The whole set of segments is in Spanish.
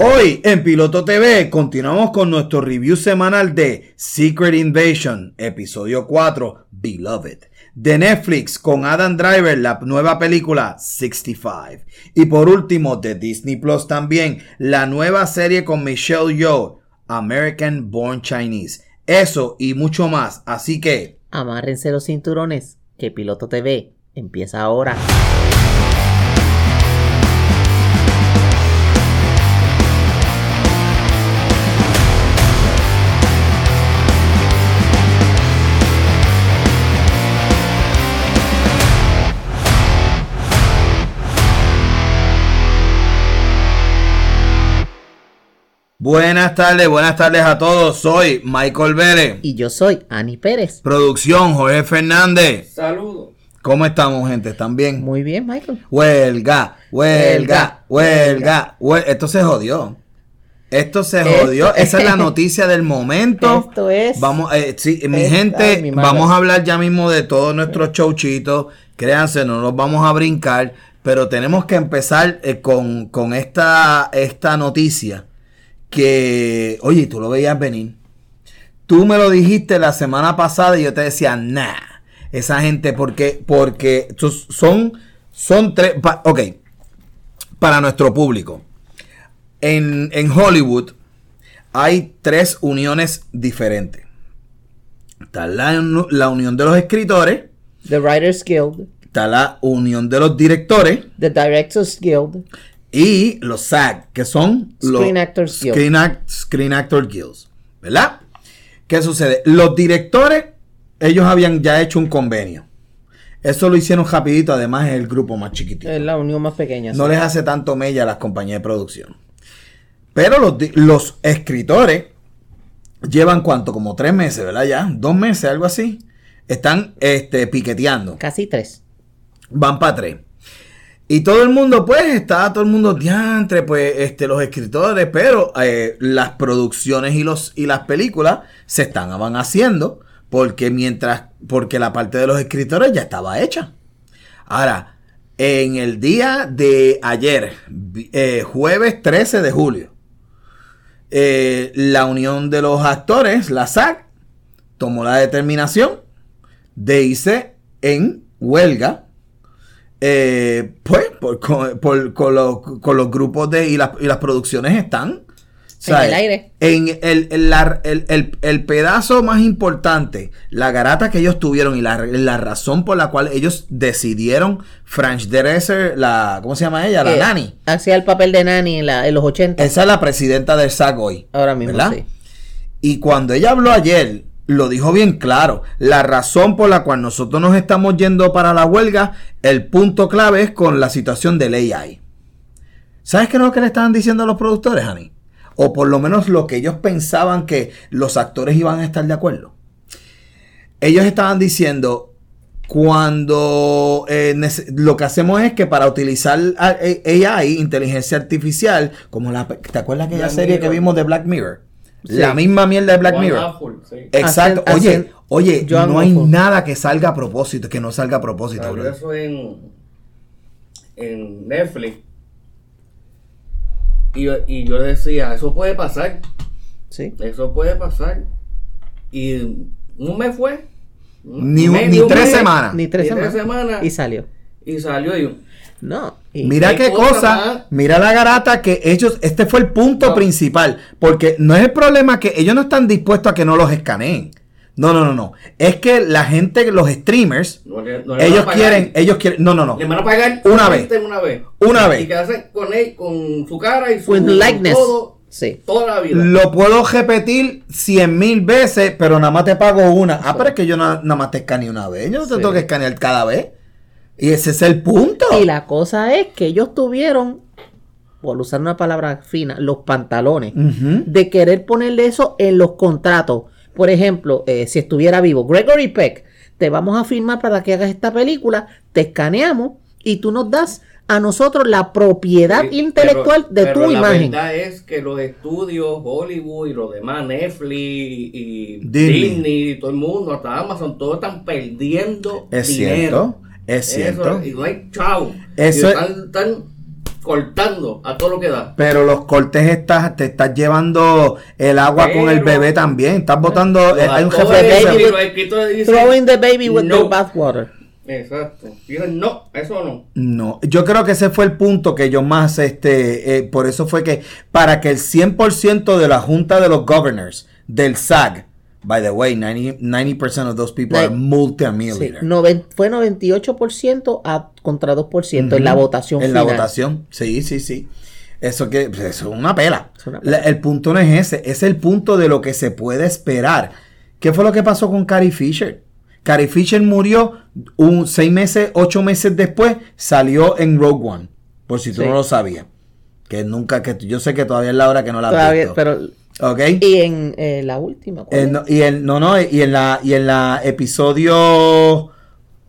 Hoy en Piloto TV continuamos con nuestro review semanal de Secret Invasion, episodio 4, Beloved. De Netflix con Adam Driver, la nueva película 65. Y por último, de Disney Plus también, la nueva serie con Michelle Yeoh, American Born Chinese. Eso y mucho más. Así que... Amárrense los cinturones, que Piloto TV empieza ahora. Buenas tardes, buenas tardes a todos. Soy Michael Vélez. Y yo soy Ani Pérez. Producción Jorge Fernández. Saludos. ¿Cómo estamos, gente? ¿Están bien? Muy bien, Michael. Huelga, huelga, huelga, huelga. Esto se jodió. Esto se jodió. Esa es la noticia del momento. Esto es. Vamos, eh, sí, mi Esta gente, mi vamos a hablar ya mismo de todos nuestros showchitos. Créanse, no nos vamos a brincar. Pero tenemos que empezar eh, con, con esta, esta noticia. Que, oye, tú lo veías venir. Tú me lo dijiste la semana pasada y yo te decía, nah, esa gente, porque, porque son, son tres, pa- ok, para nuestro público. En, en Hollywood hay tres uniones diferentes. Está la, la unión de los escritores, The Writers Guild, está la unión de los directores The Directors Guild, y los SAG, que son los Screen Actors. Screen, Act- Screen Actor Guilds, ¿verdad? ¿Qué sucede? Los directores, ellos habían ya hecho un convenio. Eso lo hicieron rapidito, además es el grupo más chiquitito. es la unión más pequeña. No sí. les hace tanto mella a las compañías de producción. Pero los, los escritores llevan cuánto, como tres meses, ¿verdad? Ya, dos meses, algo así. Están este, piqueteando. Casi tres. Van para tres. Y todo el mundo, pues, está todo el mundo diantre, pues, este, los escritores, pero eh, las producciones y los y las películas se están van haciendo porque mientras, porque la parte de los escritores ya estaba hecha. Ahora, en el día de ayer, eh, jueves 13 de julio, eh, la unión de los actores, la SAC, tomó la determinación de irse en huelga eh, pues por- con, por- con los, con los grupos de y las, y las producciones están En el aire. en el, el- la- el- el- el pedazo más importante la garata que ellos tuvieron y la, la razón por la cual ellos decidieron French Dresser la ¿cómo se llama ella? la Eh, Nani Hacía el papel de Nani en, la- en los 80. esa es la presidenta del SAG hoy Ahora mismo, ¿verdad? sí. Y cuando ella habló ayer, lo dijo bien claro. La razón por la cual nosotros nos estamos yendo para la huelga, el punto clave es con la situación del AI. ¿Sabes qué es lo que le estaban diciendo a los productores, Ani? O por lo menos lo que ellos pensaban que los actores iban a estar de acuerdo. Ellos estaban diciendo, cuando eh, lo que hacemos es que para utilizar a- eh, AI, inteligencia artificial, como la... ¿Te acuerdas aquella Black serie que vimos de Black Mirror? Sí. La misma mierda de Black One Mirror. Apple, sí. Exacto. Hacen- oye, hacen oye, John no hay nada que salga a propósito, que no salga a propósito, Salió bro. eso en, en Netflix. Y, yo- y yo decía, eso puede pasar. Sí. Eso puede pasar. Y un mes fue. Ni, un- mes, ni un tres mes, semanas. Ni tres Ni tres semanas. semanas. Y salió. Y salió y yo, No. y- Mira qué cosa, más. mira la garata que ellos, este fue el punto No. principal, porque no es el problema que ellos no están dispuestos a que no los escaneen. No, no, no, no. Es que la gente, los streamers, no no ellos quieren, ellos quieren, no, no, no. Le van a pagar Una vez. Una vez. Una Y vez. quedarse con él, con su cara y su With likeness. todo, Sí. toda la vida. Lo puedo repetir cien mil veces, pero nada más te pago una. Ah, pero es que yo na- nada más te escaneé una vez. Yo no te Sí. tengo que escanear cada vez. Y ese es el punto. Y la cosa es que ellos tuvieron, por usar una palabra fina, los pantalones de querer ponerle eso en los contratos. Por ejemplo, eh, si estuviera vivo Gregory Peck, te vamos a firmar para que hagas esta película, te escaneamos y tú nos das a nosotros la propiedad Sí, intelectual pero- de pero tu la imagen. verdad es que los estudios, Hollywood y los demás, Netflix y Disney. Disney, y todo el mundo, hasta Amazon, todos están perdiendo Es dinero. cierto, es Eso, cierto. y no hay chavo. Eso están, están cortando a todo lo que da. Pero los cortes estás, te estás llevando el agua con el bebé también. Estás botando. Eh, hay un jefe dicen, Throwing the baby with No. the bathwater. Exacto. Dicen, no, eso no. No, yo creo que ese fue el punto que yo más, este, eh, por eso fue que para que el 100% de la Junta de los Governors del SAG, by the way, 90%, 90% of those people are Sí, multimillionaires. noven- fue 98% a, contra 2% en la votación En final. la votación, sí, sí, sí. Eso que pues, eso es una pela. Es una La- el punto no es ese, es el punto de lo que se puede esperar. ¿Qué fue lo que pasó con Carrie Fisher? Carrie Fisher murió un seis meses, ocho meses después, salió en Rogue One. Por si tú Sí. no lo sabías. Que nunca, que yo sé que todavía es la hora que no la has Todavía, visto. pero ¿Ok? y en eh, la última ¿cuál Eh, no, y el, no, no, y en la, y en la episodio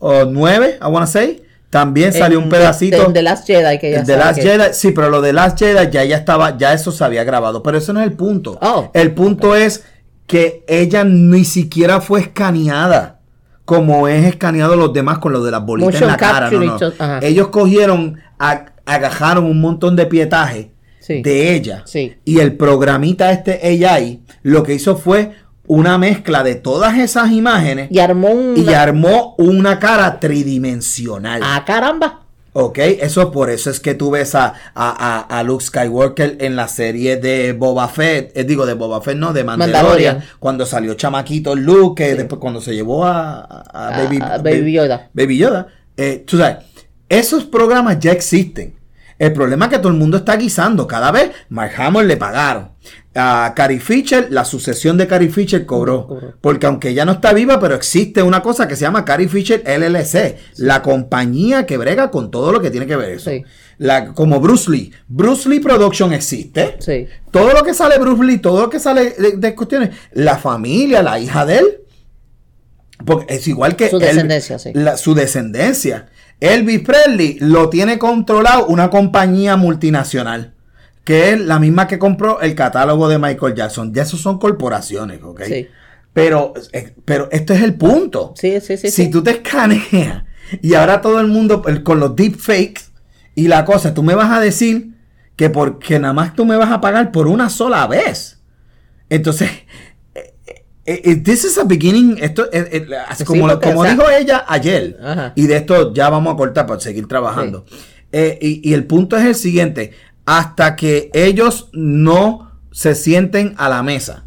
9, I wanna say, también salió En un pedacito. en The Last Jedi que ya de Last que- Jedi, sí, pero lo de Last Jedi ya, ya estaba, ya eso se había grabado. Pero eso no es el punto. Oh. el punto es que ella ni siquiera fue escaneada. Como es escaneado los demás con lo de las bolitas en la cara. no, no. Ellos cogieron, a- agajaron un montón de pietaje Sí. de ella. Sí. Y el programita este AI lo que hizo fue una mezcla de todas esas imágenes y armó un y armó una cara tridimensional. ah caramba Ok, eso por eso es que tú ves a, a, a- Luke Skywalker en la serie de Boba Fett, eh, digo de Boba Fett, no, de Mandalorian, Mandalorian. cuando salió chamaquito Luke, que después cuando se llevó a, a- a A- Baby, a Baby Yoda. Baby Yoda, eh, tú sabes, esos programas ya existen. El problema es que todo el mundo está guisando. Cada vez Mark Hamill le pagaron. A Carrie Fisher, la sucesión de Carrie Fisher cobró. Porque aunque ella no está viva, pero existe una cosa que se llama Carrie Fisher LLC. La compañía que brega con todo lo que tiene que ver eso. Sí. La, como Bruce Lee. Bruce Lee Production existe. sí Todo lo que sale Bruce Lee, todo lo que sale de, de cuestiones. La familia, la hija de él. Porque es igual que Su él- descendencia, sí. la- su descendencia. Elvis Presley lo tiene controlado una compañía multinacional. Que es la misma que compró el catálogo de Michael Jackson. Ya esos son corporaciones, ¿ok? Sí. Pero, eh, pero esto es el punto. sí sí sí si sí. tú te escaneas y ahora todo el mundo con los deepfakes y la cosa, tú me vas a decir que porque nada más tú me vas a pagar por una sola vez. Entonces, this is a beginning, esto eh, eh, Sí, como, porque, como o sea- dijo ella ayer, Ajá. y de esto ya vamos a cortar para seguir trabajando. Eh, y, y el punto es el siguiente, hasta que ellos no se sienten a la mesa,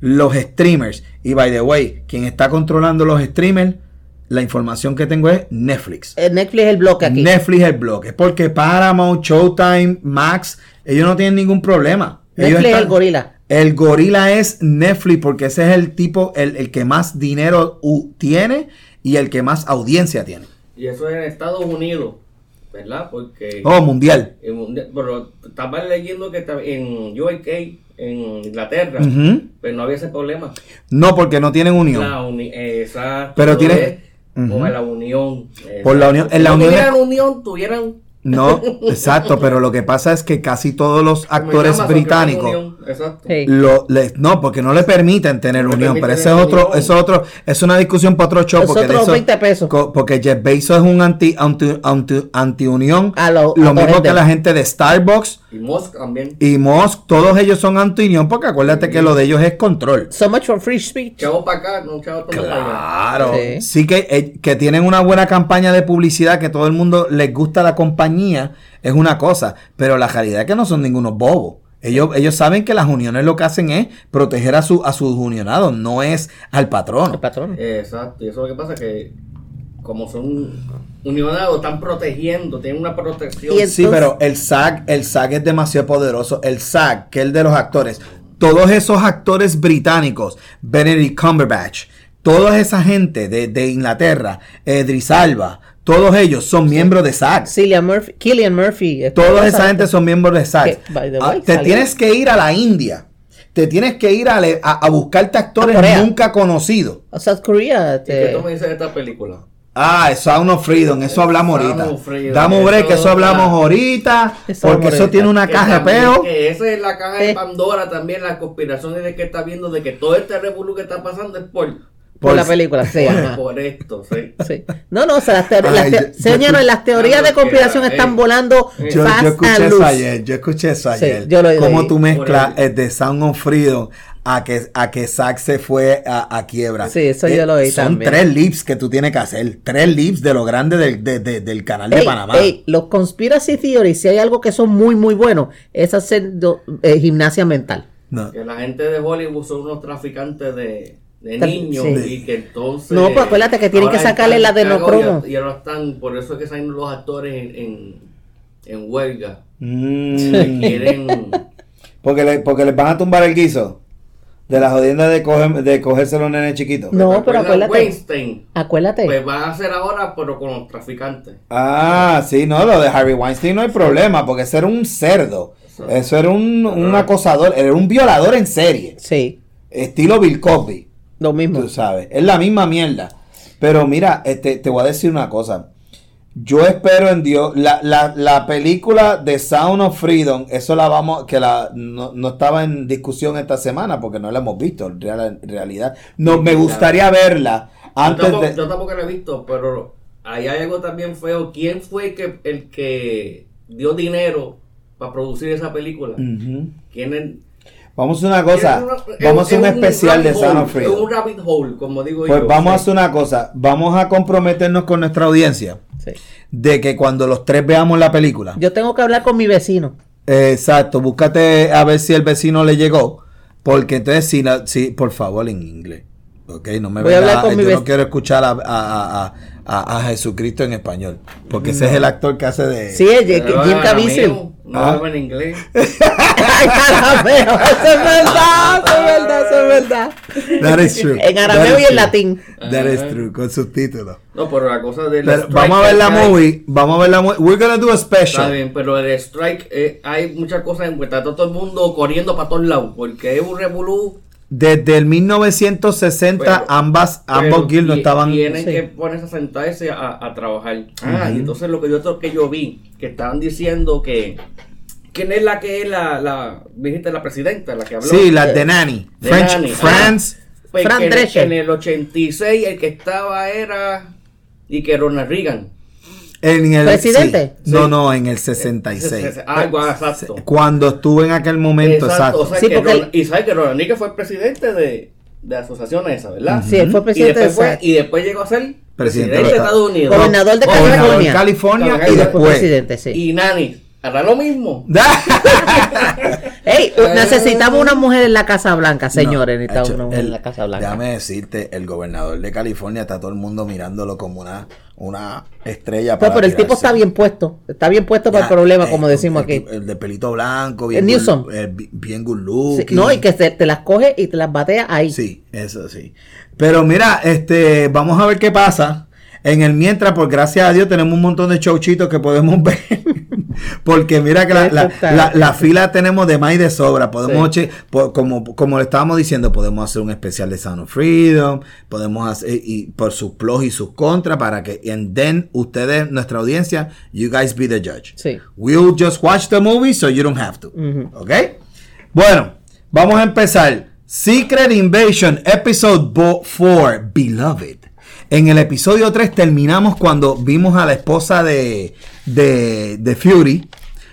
los streamers, y by the way, quien está controlando los streamers, la información que tengo es Netflix. Eh, Netflix es el bloque aquí Netflix es el bloque, porque Paramount, Showtime, Max, ellos no tienen ningún problema. Ellos Netflix es el gorila el gorila es Netflix porque ese es el tipo, el, el que más dinero tiene y el que más audiencia tiene. Y eso es en Estados Unidos, ¿verdad? Porque... Oh, mundial. pero estaba leyendo que en UK, en Inglaterra, pero no había ese problema. No, porque no tienen unión. La uni- exacto, Pero todo tiene- es Ujú. Por la unión. Por la unión- en la Si unión no es- tuvieran unión, tuvieran... No, exacto, pero lo que pasa es que casi todos los actores británicos unión, Exacto. Sí. lo, le- no, porque no le permiten tener No unión, pero ese es otro, unión. eso es otro, es una discusión para otro show, Es porque de otros eso- 20 pesos. co- porque Jeff Bezos es un anti, anti, anti, anti-unión, A lo- lo a mismo que la gente de Starbucks Y Musk también. y Musk, todos ellos son anti-unión, porque acuérdate que lo de ellos es control. so much for free speech Chavo para acá, no chavo para allá. Claro. Sí. Sí, que, eh, que tienen una buena campaña de publicidad, que todo el mundo les gusta la compañía, es una cosa. Pero la realidad es que no son ningunos bobos. Ellos, ellos saben que las uniones lo que hacen es proteger a, su, a sus unionados, no es al patrón. el patrón Exacto. Y eso es lo que pasa que como son unionados, están protegiendo, tienen una protección. Sí, pero el SAG, el SAG es demasiado poderoso. El SAG, que es el de los actores, todos esos actores británicos, Benedict Cumberbatch, toda esa gente de, de Inglaterra, Edris Alba, todos ellos son miembros de SAG. Cillian Murphy Killian Murphy Toda esa gente son miembros de SAG. Que, by the Ah, te tienes que ir a la India. Te tienes que ir a, le- a- a buscarte actores A nunca conocidos. a South Korea ¿Y qué tú me dices de esta película? Ah, Sound of Freedom, eso hablamos ahorita. Damos break, eso eso hablamos ahorita. Eso Porque eso tiene una Que caja de peo. Esa es la caja de Eh. Pandora también, las conspiraciones de que está viendo, de que todo este revolú que está pasando es por Por, Por- la película, sí. ajá. Por esto, sí. Sí. No, no, o sea, las, teorías- Ay, las te- yo- señores, yo- las teorías de conspiración están eh, volando yo- Yo, fast yo escuché and eso loose. ayer, yo escuché eso Sí, ayer. yo lo. Cómo tú mezclas el de Sound of Freedom a que, a que Zack se fue a, a quiebra. Sí, eso yo lo oí Son también. tres lips que tú tienes que hacer. Tres lips de lo grande del, de- de- del canal de Ey, Panamá. ey, los conspiracy theories, si hay algo que son muy, muy buenos, es hacer do- eh, gimnasia mental. No. Que la gente de Hollywood son unos traficantes de, de Tra- niños sí. y que entonces... No, pues acuérdate que tienen que sacarle la cagados Y, y ahora están, por eso es que salen los actores en, en, en huelga. Mm. Quieren... porque, le, porque les van a tumbar el guiso de la jodienda de, coger, de cogerse los nenes chiquitos. No, pero ¿Recuerdan acuérdate. Weinstein? Acuérdate. Pues van a hacer ahora, pero con los traficantes. Ah, sí, no, lo de Harry Weinstein no hay problema, porque ese era un cerdo. Eso era un, un acosador, era un violador en serie. Sí, Estilo Bill Cosby. lo mismo. Tú sabes, es la misma mierda. Pero mira, este, te voy a decir una cosa. Yo espero en Dios. La, la, la película de Sound of Freedom, eso la vamos, que la no, no estaba en discusión esta semana porque no la hemos visto en real- realidad. No, me gustaría verla Yo antes tampoco, de. yo tampoco lo he visto, pero ahí hay algo también feo. ¿Quién fue que, el que dio dinero para producir esa película? Ujú. ¿Quién es? Vamos a hacer una cosa. una- Vamos a hacer un es especial de Freedom. Es un rabbit hole, como digo Pues yo. vamos a hacer una cosa. Vamos a comprometernos con nuestra audiencia Sí. de que cuando los tres veamos la película. Yo tengo que hablar con mi vecino. Exacto, búscate a ver si el vecino le llegó. Porque entonces, si, la- si por favor, en inglés. Ok, no me Voy a hablar con mi Yo no quiero escuchar a, a- a- a- a Jesucristo en español. Porque ese es el actor que hace de. Sí, es Jim Caviezel. No Ah. hablo en inglés. Arameo, eso es verdad, eso es verdad, eso es verdad. That is true. En arameo y en latín. That is true, con subtítulos. No, pero la cosa del Pero strike vamos a ver la hay- movie. Vamos a ver la movie. We're gonna do a Está special. bien, pero el strike, eh, hay muchas cosas en pues, está todo el mundo corriendo para todos lados, porque es un revolú. Desde el 1960, Pero- ambas, ambos ti- estaban. Tienen Sí. que ponerse a sentarse a, a trabajar. Ah, y entonces lo que yo, que yo vi, que estaban diciendo que. ¿Quién es la que es la, la, dijiste, la presidenta, la que habló? Sí, las de Nanny. De French, Nanny. France. Pues Fran en, Drescher. en el 86 el que estaba era. Y que Ronald Reagan. En el, ¿Presidente? sí. No, no, en el 66. Ah, igual, exacto. Cuando estuvo en aquel momento, exacto. O sea, Sí, que porque y sabes que Ronald fue el presidente de, de la asociación esa, ¿verdad? Sí, él fue Y presidente de después, fue- y después llegó a ser Presidente presidente, de Estados Unidos. Gobernador de Gobernador de California. California y después. presidente, sí. Y Nani, hará lo mismo. Ey, necesitamos una mujer en la Casa Blanca, señores. No, necesitamos hecho, una mujer el- en la Casa Blanca. Déjame decirte, el gobernador de California está todo el mundo mirándolo como una, una estrella. Pues, pero el tipo está bien puesto. Está bien puesto para el problema, eh, como decimos el, aquí. El de pelito blanco, El bien, Newsom. good- eh, bi- bien good Sí, looking. no, y que se- te las coge y te las batea ahí. Sí, eso sí. Pero mira, este, vamos a ver qué pasa. En el mientras, por gracias a Dios, tenemos un montón de showchitos que podemos ver. Porque mira que la, la- la- la fila tenemos de más y de sobra. Podemos, che- como, como le estábamos diciendo, podemos hacer un especial de Sound of Freedom. Podemos hacer, y por sus pros y sus contras, para que, and then ustedes, nuestra audiencia, you guys be the judge. Sí. We'll just watch the movie so you don't have to. ¿Ok? Bueno, vamos a empezar. Secret Invasion, episode 4, Beloved. En el episodio 3 terminamos cuando vimos a la esposa de, de, de Fury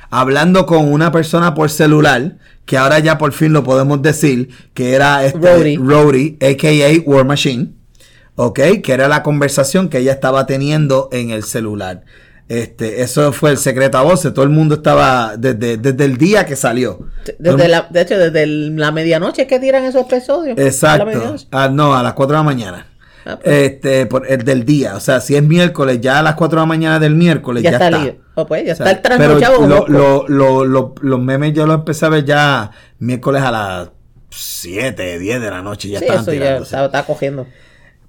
hablando con una persona por celular, que ahora ya por fin lo podemos decir, que era este. Rhodey, a.k.a. War Machine. ¿ok? Que era la conversación que ella estaba teniendo en el celular. Este, eso fue el secreto a voces. Todo el mundo estaba desde, desde el día que salió. Desde la, de hecho, desde el- la medianoche que tiran esos episodios. Exacto. Ah, no, a las 4 de la mañana. Ah, pues. Este, por el del día. O sea, si es miércoles, ya a las 4 de la mañana del miércoles ya, ya, está. Oh, pues, ya O sea, está el pero lo- lo- lo- lo- los memes yo los empecé a ver ya miércoles a las 7, 10 de la noche. Ya sí, estaban eso ya cogiendo.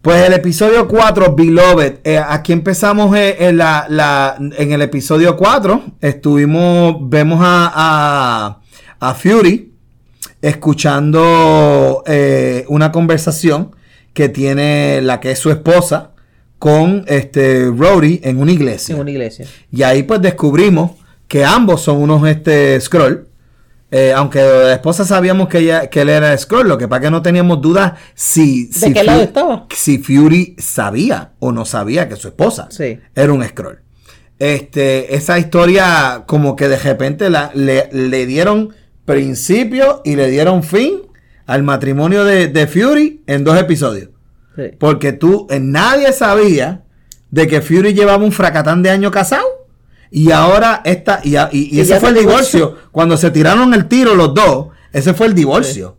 Pues el episodio 4, Beloved. Eh, aquí empezamos eh, en, la, la- en el episodio 4. Estuvimos, vemos a, a, a Fury escuchando eh, una conversación que tiene la que es su esposa con este Rhodey en una iglesia. En una iglesia. Y ahí pues descubrimos que ambos son unos este scroll. Eh, aunque la esposa sabíamos que, ella, que él era Skrull, lo que pasa que no teníamos dudas si, si, qué lado estaba? si Fury sabía o no sabía que su esposa Sí. era un Skrull. Este, esa historia como que de repente la, le, le dieron principio y le dieron fin al matrimonio de, de Fury en dos episodios. Sí. Porque tú, eh, nadie sabía de que Fury llevaba un fracatán de año casado. Y ahora esta, y, a- y- y Y ese fue el divorcio. Cuando se tiraron el tiro los dos, ese fue el divorcio.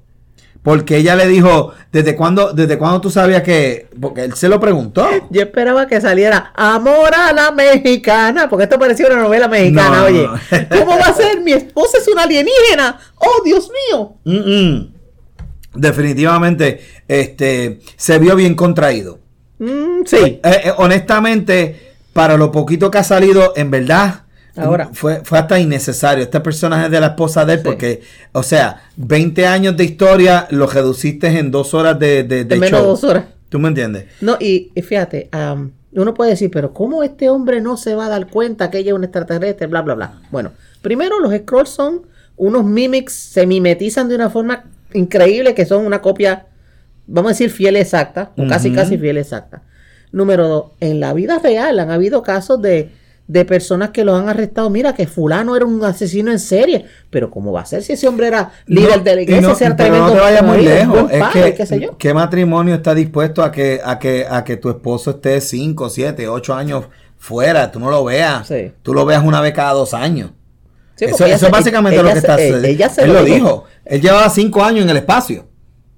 Porque ella le dijo, ¿desde cuándo, desde cuándo tú sabías que? Porque él se lo preguntó. Yo esperaba que saliera Amor a la mexicana, porque esto parecía una novela mexicana, No, oye. no. ¿Cómo va a ser? Mi esposa es una alienígena. Oh, Dios mío. Mm, mm. Definitivamente, este, se vio bien contraído. Mm, sí. Eh, eh, honestamente, para lo poquito que ha salido, en verdad, Ahora. fue, fue hasta innecesario. Este personaje de la esposa de él, Sí. porque, o sea, 20 años de historia lo reduciste en dos horas de, de, de En menos show. dos horas. ¿Tú me entiendes? No, y, y fíjate, uno puede decir, pero ¿cómo este hombre no se va a dar cuenta que ella es un extraterrestre? Bla, bla, bla. Bueno, primero los Scrolls son unos mimics, se mimetizan de una forma increíble que son una copia, vamos a decir, fiel exacta, o casi, casi fiel exacta. Número dos, en la vida real han habido casos de, de personas que los han arrestado. Mira, que fulano era un asesino en serie, pero ¿cómo va a ser si ese hombre era líder No, de la iglesia, no- sea pero tremendo no te vayas muy marido, lejos. buen Es padre, que? ¿qué matrimonio está dispuesto a que, a que, a que tu esposo esté 5, 7, 8 años fuera? Tú no lo veas. Sí. Tú lo veas una vez cada dos años. Sí, eso es se- básicamente ella lo que está eh, se Él lo lo dijo. dijo. Él llevaba 5 años en el espacio.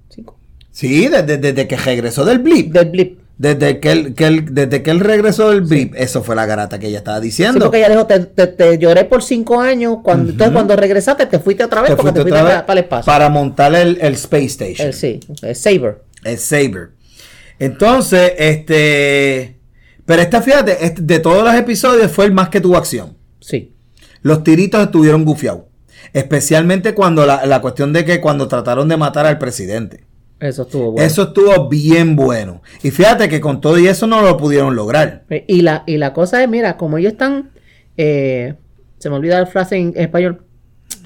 Cinco. Sí, desde, desde que regresó del blip. Del blip. Desde que él, que él- desde que él regresó del blip, eso fue la garata que ella estaba Sí, diciendo. porque ella dijo, te, te- te lloré por cinco años, cuando, entonces cuando regresaste te fuiste otra vez Te porque fuiste te fuiste otra vez para, para el espacio. para montar el, el Space Station. El, sí, el Saber. El Saber. Entonces, este. Pero esta, fíjate, este- de todos los episodios fue el más que tuvo acción. Sí. Los tiritos estuvieron gufiados. Especialmente cuando la, la cuestión de que cuando trataron de matar al presidente. Eso estuvo bueno. Eso estuvo bien bueno. Y fíjate que con todo y eso no lo pudieron lograr. Y la, y la cosa es, mira, como ellos están, eh, se me olvida la frase en español,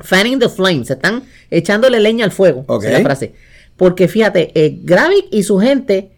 fanning the flames, están echándole leña al fuego. Es la frase. Porque fíjate, eh, Gravik y su gente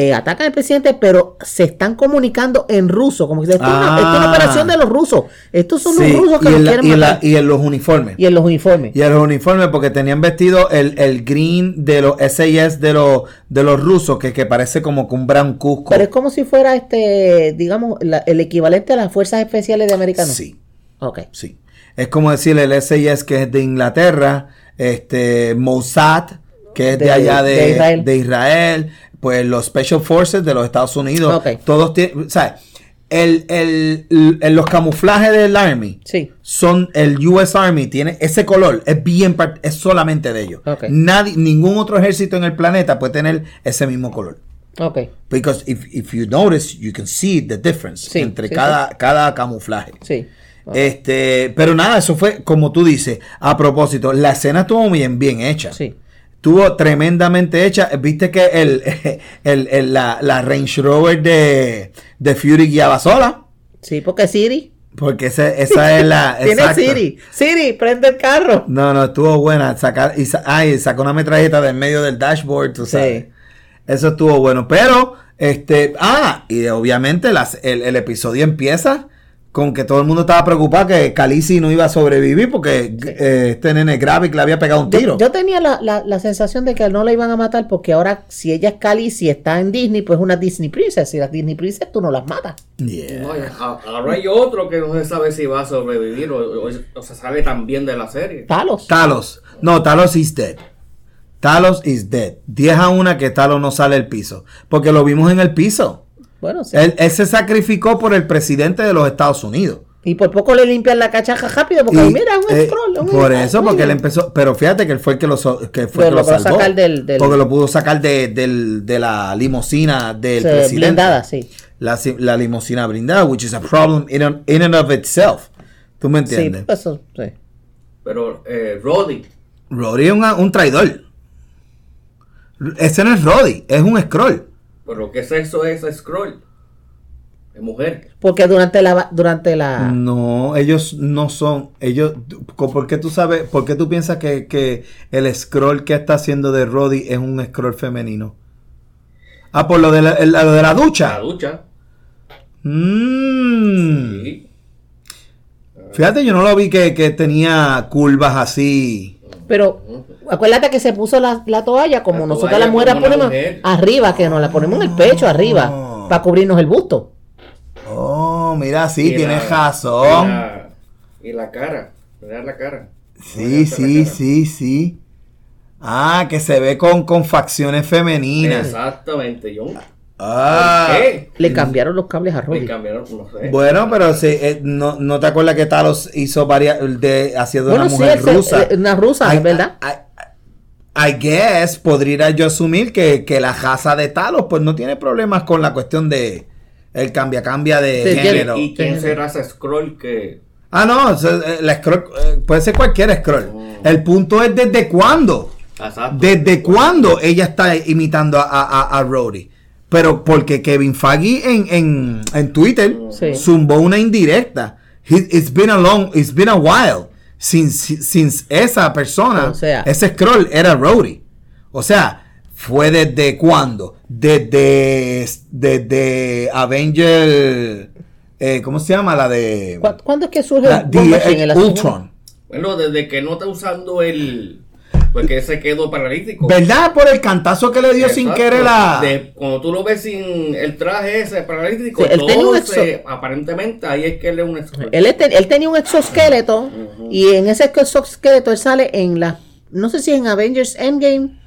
eh, atacan al presidente, pero se están comunicando en ruso. Como que esto, es una, esto es una Ah. operación de los rusos. Estos son Sí, los rusos que la- quieren y la- matar. y en los uniformes. Y en los uniformes. Y en los uniformes, porque tenían vestido el, el green de los SAS de los, de los rusos, que, que parece como que un brown cusco. Pero es como si fuera este, digamos, la- el equivalente a las fuerzas especiales de americanos. Sí. Ok. Sí. Es como decir el SIS que es de Inglaterra, este Mossad, que es de, De- allá de, de Israel. de Israel, pues los Special Forces de los Estados Unidos, todos tienen, o sea, el, el- el- los camuflajes del Army Sí. son, el US Army tiene ese color, es bien, es solamente de ellos. Ok. Nadie, ningún otro ejército en el planeta puede tener ese mismo color. Ok. Because if, if you notice, you can see the difference Sí, entre sí, cada, cada camuflaje. Sí. Este, pero nada, eso fue como tú dices. A propósito, la escena estuvo bien, bien hecha. Sí. Estuvo tremendamente hecha. Viste que el, el- el- la, la Range Rover de, de Fury guiaba sola. Sí, porque Siri. Porque esa, esa es la. Tiene exacto. Siri. Siri, prende el carro. No, no, estuvo buena. Sacar, y, sacó una metralleta del medio del dashboard, tú Sí. sabes. Eso estuvo bueno. Pero, este, ah, y obviamente las, el, el episodio empieza con que todo el mundo estaba preocupado que Khaleesi no iba a sobrevivir porque eh, este nene Gravik le había pegado un tiro. Yo, yo tenía la, la- la sensación de que no la iban a matar porque ahora, si ella es Cali, si está en Disney, pues es una Disney Princess. Si las Disney Princess, tú no las matas. Yeah. No, y ahora hay otro que no se sabe si va a sobrevivir o, o- o se sabe también de la serie. Talos. Talos. No, Talos is dead. Talos is dead. 10 a 1 que Talos no sale del piso. Porque lo vimos en el piso. Bueno, sí. Él, él se sacrificó por el presidente de los Estados Unidos. Y por poco le limpian la cachaja rápido porque Y, mira, un eh, scroll. un- por eso, porque él un- empezó. Pero fíjate que él fue el que lo, so- que fue que lo salvó. sacar del- del- Porque lo pudo sacar de, del- de la limusina del se- presidente. blindada, sí. La, la limusina blindada, which is a problem in, and- in and of itself. ¿Tú me Sí, entiendes? pues eso, sí. Pero eh, Roddy, Roddy es una- un traidor. Ese no es Roddy, es un scroll. Pero ¿qué sexo es ese scroll? Es mujer. Porque durante la durante la No, ellos no son. Ellos. ¿Por qué tú sabes? ¿Por qué tú piensas que, que el scroll que está haciendo de Roddy es un scroll femenino? Ah, por lo de la, el- lo de la La ducha. ducha. Mm. Sí. Fíjate, yo no lo vi que, que tenía curvas así. Pero acuérdate que se puso la, la toalla como La nosotras toalla las mujeres como ponemos mujer. arriba, que nos la ponemos en el pecho arriba Oh. para cubrirnos el busto. Oh, mira, sí, Y tienes la- razón. Y la, y la cara. Mirar la cara. Sí, sí, cara. sí, sí. Ah, que se ve con, con facciones femeninas. Exactamente, yo. Ah. ¿Por qué? Le cambiaron los cables a Me Roddy. cambiaron, no sé. Bueno, pero sí, eh, no, no te acuerdas que Talos hizo varias de haciendo Bueno, una mujer rusa. eh, una rusa, es verdad. I, I guess podría yo asumir que, que la raza de Talos pues no tiene problemas con la cuestión de el cambia cambia de Sí, género. ¿Y quién será ese scroll que.? Ah, no, eh, la scroll, puede ser cualquier scroll. Mm. El punto es desde cuándo. Exacto. ¿Desde cuándo ella está imitando a, a, a Rhodey? Pero porque Kevin Feige en, en, en Twitter Sí. zumbó una indirecta. He- it's been a long, it's been a while since, since esa persona, O sea- ese scroll era Rhodey. O sea, ¿fue desde cuándo? Desde, desde Avenger, eh, ¿cómo se llama? La de ¿Cu- ¿Cuándo es que surge la- el la Ultron. Bueno, desde que no está usando el. Porque se quedó paralítico. ¿Verdad? Por el cantazo que le dio sin querer la... De- cuando tú lo ves sin el traje ese paralítico, Sí, él tenía un se- aparentemente ahí es que él es un scroll. Él, él tenía un exoesqueleto y en ese exoesqueleto él sale en la, no sé si en Avengers Endgame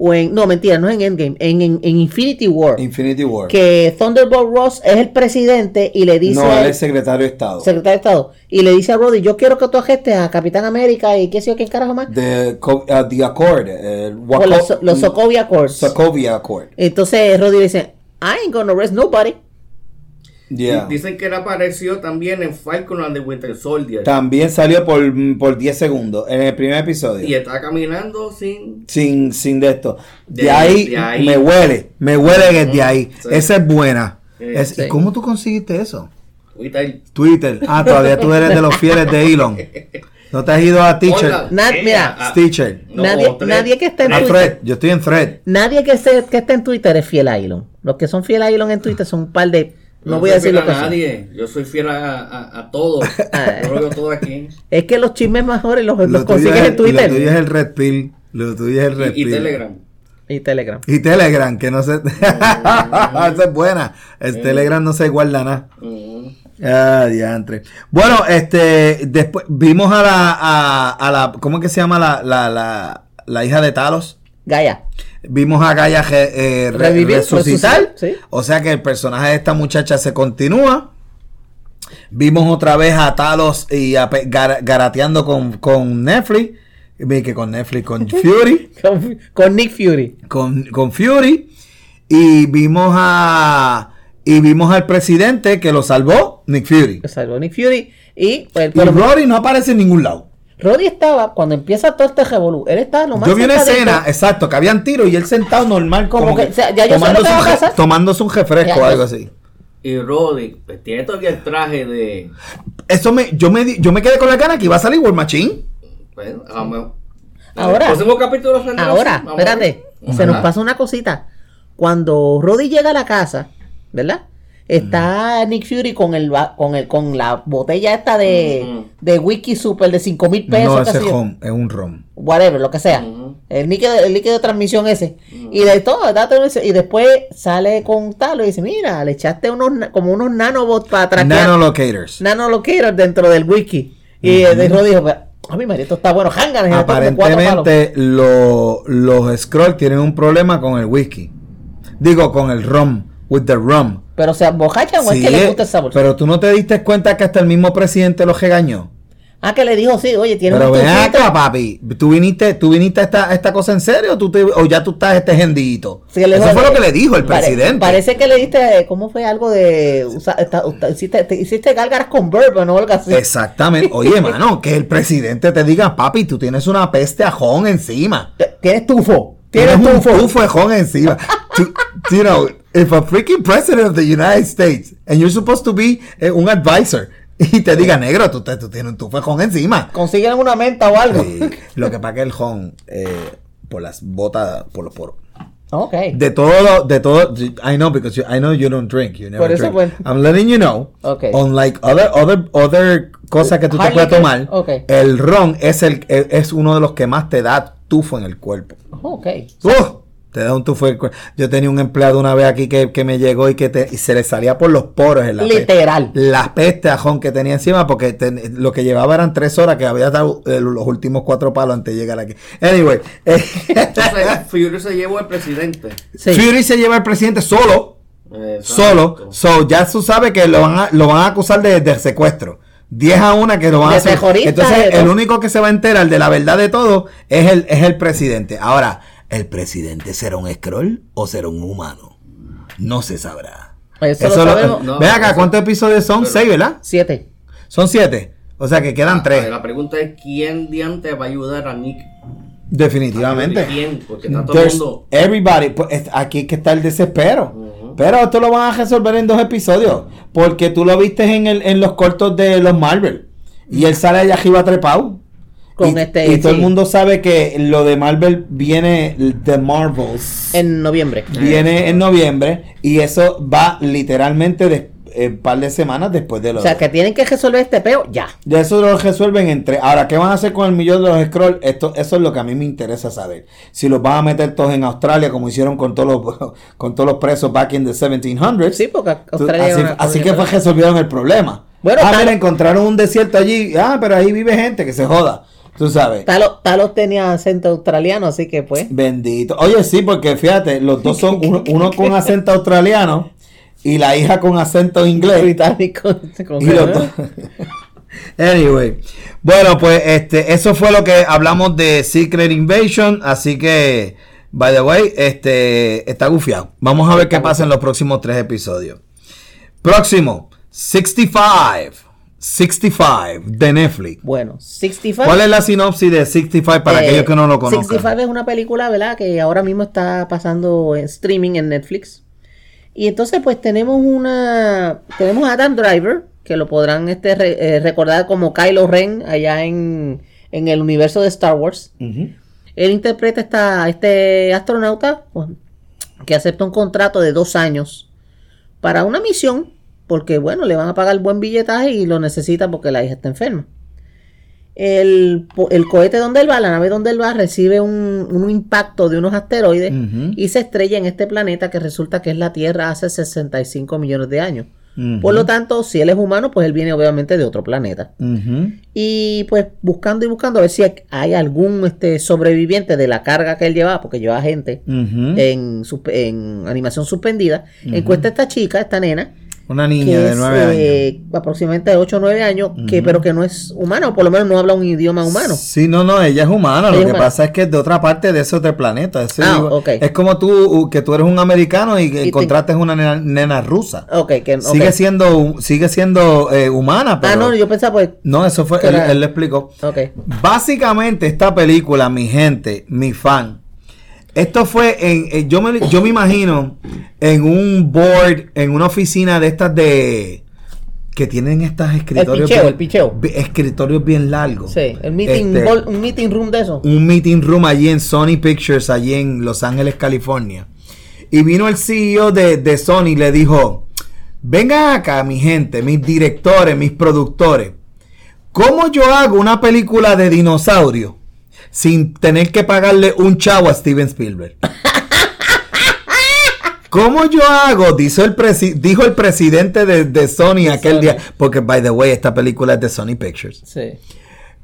o en, no mentira, no es en Endgame, en, en, en Infinity War, Infinity War. que Thunderbolt Ross es el presidente y le dice no, él es secretario de Estado. secretario de Estado y le dice a Roddy, yo quiero que tú agestes a Capitán América y qué sé yo, qué carajo más, The, uh, the Accord. por los, los Sokovia Accords. Sokovia Accord. Entonces Roddy le dice, I ain't gonna arrest nobody. Yeah. Dicen que él apareció también en Falcon and the Winter Soldier. También salió por, por 10 segundos en el primer episodio. Y está caminando sin. Sin, sin de esto. De, De- ahí, de ahí. me huele. Me huele que es de ahí. sí. Esa es buena. Sí. Es- Sí. ¿Y cómo tú conseguiste eso? Él- Twitter. Ah, todavía tú eres de los fieles de Elon. No te has ido a Teacher. Ella, mira, ah, Teacher. no, Nadie- que esté en A Twitter. Thread. Yo estoy en Thread. Nadie que, se, que esté en Twitter es fiel a Elon. Los que son fiel a Elon en Twitter son un par de... No, Yo voy a decir lo fiel que a son. nadie. Yo soy fiel a, a, a todo. Ah. Yo lo veo todo aquí. Es que los chismes mejores los, los consigues en Twitter. lo tuyo es el Red Pill. Lo tuyo es el Red Y. Telegram. Y Telegram. Y Telegram, que no se. Esa es buena. El Telegram no se guarda nada. Mm. Ah, diantre. Bueno, este. Después vimos a la. A, a la ¿Cómo es que se llama la, la, la, la hija de Talos? Gaia. Vimos a Gaia eh, re- Revivir, resucitar. sí. O sea que el personaje de esta muchacha se continúa. Vimos otra vez a Talos y a pe- gar- garateando con, con Netflix. Que con Netflix, con Fury. Con, con Nick Fury. con, con Fury y vimos a y vimos al presidente que lo salvó, Nick Fury. que salvó Nick Fury. Y pues, Y Rory no aparece en ningún lado. Roddy estaba, cuando empieza todo este revolú, él estaba lo más Yo vi una de escena, exacto, que habían tiro y él sentado normal como, Como que, que o sea, ya yo sé lo tomándose, que va un re- tomándose un refresco Ya, o algo así. Y Roddy, pues, tiene todavía el traje de. Eso me yo me di- yo me quedé con la gana que iba a salir War Machine. Bueno, vamos. Ahora. El próximo capítulo Ahora, espérate, se nos pasa una cosita. Cuando Roddy llega a la casa, ¿verdad? Está Nick Fury con el va- con el con la botella esta de, Ujú. de whisky super de 5 mil pesos, no, ese yo. rom, es un rom. whatever, lo que sea. Ujú. El líquido, el líquido de transmisión ese. Y de todo, y después sale con tal y dice, mira, le echaste unos como unos nanobots para traquear Nanolocators. nanolocators dentro del whisky. Y el Roddy dijo, a mi marido, esto está bueno, jangan. Aparentemente lo- los Scrolls tienen un problema con el whisky. Digo, con el rum, with the rum. Pero se embojachan o es que le eh, gusta el sabor. Pero tú no te diste cuenta que hasta el mismo presidente los regañó. ah, que le dijo, sí, oye, tiene Pero un ven acá, papi. ¿Tú viniste, tú viniste a esta, a esta cosa en serio o, tú te- o ya tú estás este gendito? Sí, Eso fue lo que le dijo el pare- presidente. Parece que le diste, ¿cómo fue algo de, usa- esta- usta- hiciste, te- hiciste gárgaras con bourbon o algo así? Exactamente. Oye, mano, que el presidente te diga, papi, tú tienes una peste ajón encima. Te- Tienes tufo. Tienes un ajón encima. Tú- you know, if a freaking president of the United States and you're supposed to be eh, un advisor y te diga negro, tú, te- tú tienes tu fejón encima. Consiguen una menta o algo. Sí, lo que pasa que el hon eh, por las botas, por los poros. Ok. De todo, de todo, I know because you, I know you don't drink, you never Por eso, drink. pues. I'm letting you know. Okay. Unlike other, other, other cosas que tú te puedes tomar, okay. el ron es el, es uno de los que más te da tufo en el cuerpo. Ok. ¡Uf! Te da un tufo en el cuerpo. Yo tenía un empleado una vez aquí que, que me llegó y que te- y se le salía por los poros en la Literal. la peste ajón que tenía encima porque lo que llevaba eran tres horas que había dado eh, los últimos cuatro palos antes de llegar aquí. Anyway, eh, Entonces, Fury se llevó al presidente. Sí. Fury se lleva al presidente solo, Exacto. solo. So, ya tú sabes que lo van a, lo van a acusar de, de secuestro. 10 a 1 que lo van De a hacer. Entonces, el único que se va a enterar de la verdad de todo es el, es el presidente. Ahora, ¿el presidente será un scroll o será un humano? No se sabrá. Eso, lo- sabemos. No, Ve acá, eso- ¿cuántos episodios son? pero- Seis, ¿verdad? Siete. Son siete. O sea que quedan Ah, tres. La pregunta es: ¿quién diante va a ayudar a Nick? Definitivamente. ¿Quién? Porque está todo el mundo. everybody, pues, es- aquí es que está el desespero. Ujú. Pero esto lo van a resolver en dos episodios. Porque tú lo viste en, el, en los cortos de los Marvel. Y él sale allá arriba trepado. Con y, este, y todo el mundo sabe que lo de Marvel viene de Marvels. En noviembre. Viene en noviembre. Y eso va literalmente de, eh, un par de semanas después de lo O sea, que tienen que resolver este peo ya. de eso lo resuelven entre. Ahora, ¿qué van a hacer con el millón de los scrolls? Esto, eso es lo que a mí me interesa saber. Si los van a meter todos en Australia, como hicieron con todos los, con todos los presos back in the 1700s. Sí, porque Tú- Australia así, una así que fue resolvieron el problema. Bueno, ah, mira, encontraron un desierto allí. Ah, pero ahí vive gente que se joda. Tú sabes. Talos, Talos tenía acento australiano, así que pues. Bendito. Oye, sí, porque fíjate, los dos son uno, uno con acento australiano y la hija con acento inglés. Británico. con- Y los dos. Anyway, bueno, pues este, eso fue lo que hablamos de Secret Invasion, así que, by the way, este, está gufiado. Vamos a ver qué pasa en los próximos tres episodios. Próximo, 65, 65 de Netflix. Bueno, 65. ¿Cuál es la sinopsis de 65 para eh, aquellos que no lo conozcan? 65 es una película, ¿verdad? Que ahora mismo está pasando en streaming en Netflix. Y entonces, pues tenemos una. Tenemos a Adam Driver, que lo podrán este, re- eh, recordar como Kylo Ren allá en, en el universo de Star Wars. Ujú. Él interpreta esta, a este astronauta pues, que acepta un contrato de dos años para una misión, porque bueno, le van a pagar buen billetaje y lo necesita porque la hija está enferma. El, el cohete donde él va, la nave donde él va, recibe un, un impacto de unos asteroides y se estrella en este planeta que resulta que es la Tierra hace 65 millones de años. Por lo tanto, si él es humano, pues él viene obviamente de otro planeta. Y pues buscando y buscando a ver si hay algún este, sobreviviente de la carga que él llevaba, porque llevaba gente en, en animación suspendida. Encuentra a esta chica, esta nena, Una niña de es 9 años. eh, aproximadamente de 8 o 9 años, que, pero que no es humana, o por lo menos no habla un idioma humano. Sí, no, no, ella es humana. Ella Lo es que humana. pasa es que es de otra parte de ese otro planeta. Ese Ah, digo. Es como tú, que tú eres un americano y te- encontraste una nena, nena rusa. Ok, que ok. Sigue siendo, sigue siendo eh, humana, pero. Ah, no, yo pensaba pues. No, eso fue, él, él le explicó. Ok. Básicamente, esta película, mi gente, mi fan, esto fue en, en- yo, me, yo me imagino en un board, en una oficina de estas de que tienen estas escritorios, picheo, bien- el picheo. escritorios bien largos. Sí, el meeting, Este, un meeting room de eso. un meeting room allí en Sony Pictures, allí en Los Ángeles, California. Y vino el CEO de, de Sony y le dijo, vengan acá mi gente, mis directores, mis productores. ¿Cómo yo hago una película de dinosaurio sin tener que pagarle un chavo a Steven Spielberg? ¿Cómo yo hago? Dijo el, presi- dijo el presidente de, de Sony aquel Sony. día. Porque, by the way, esta película es de Sony Pictures. Sí.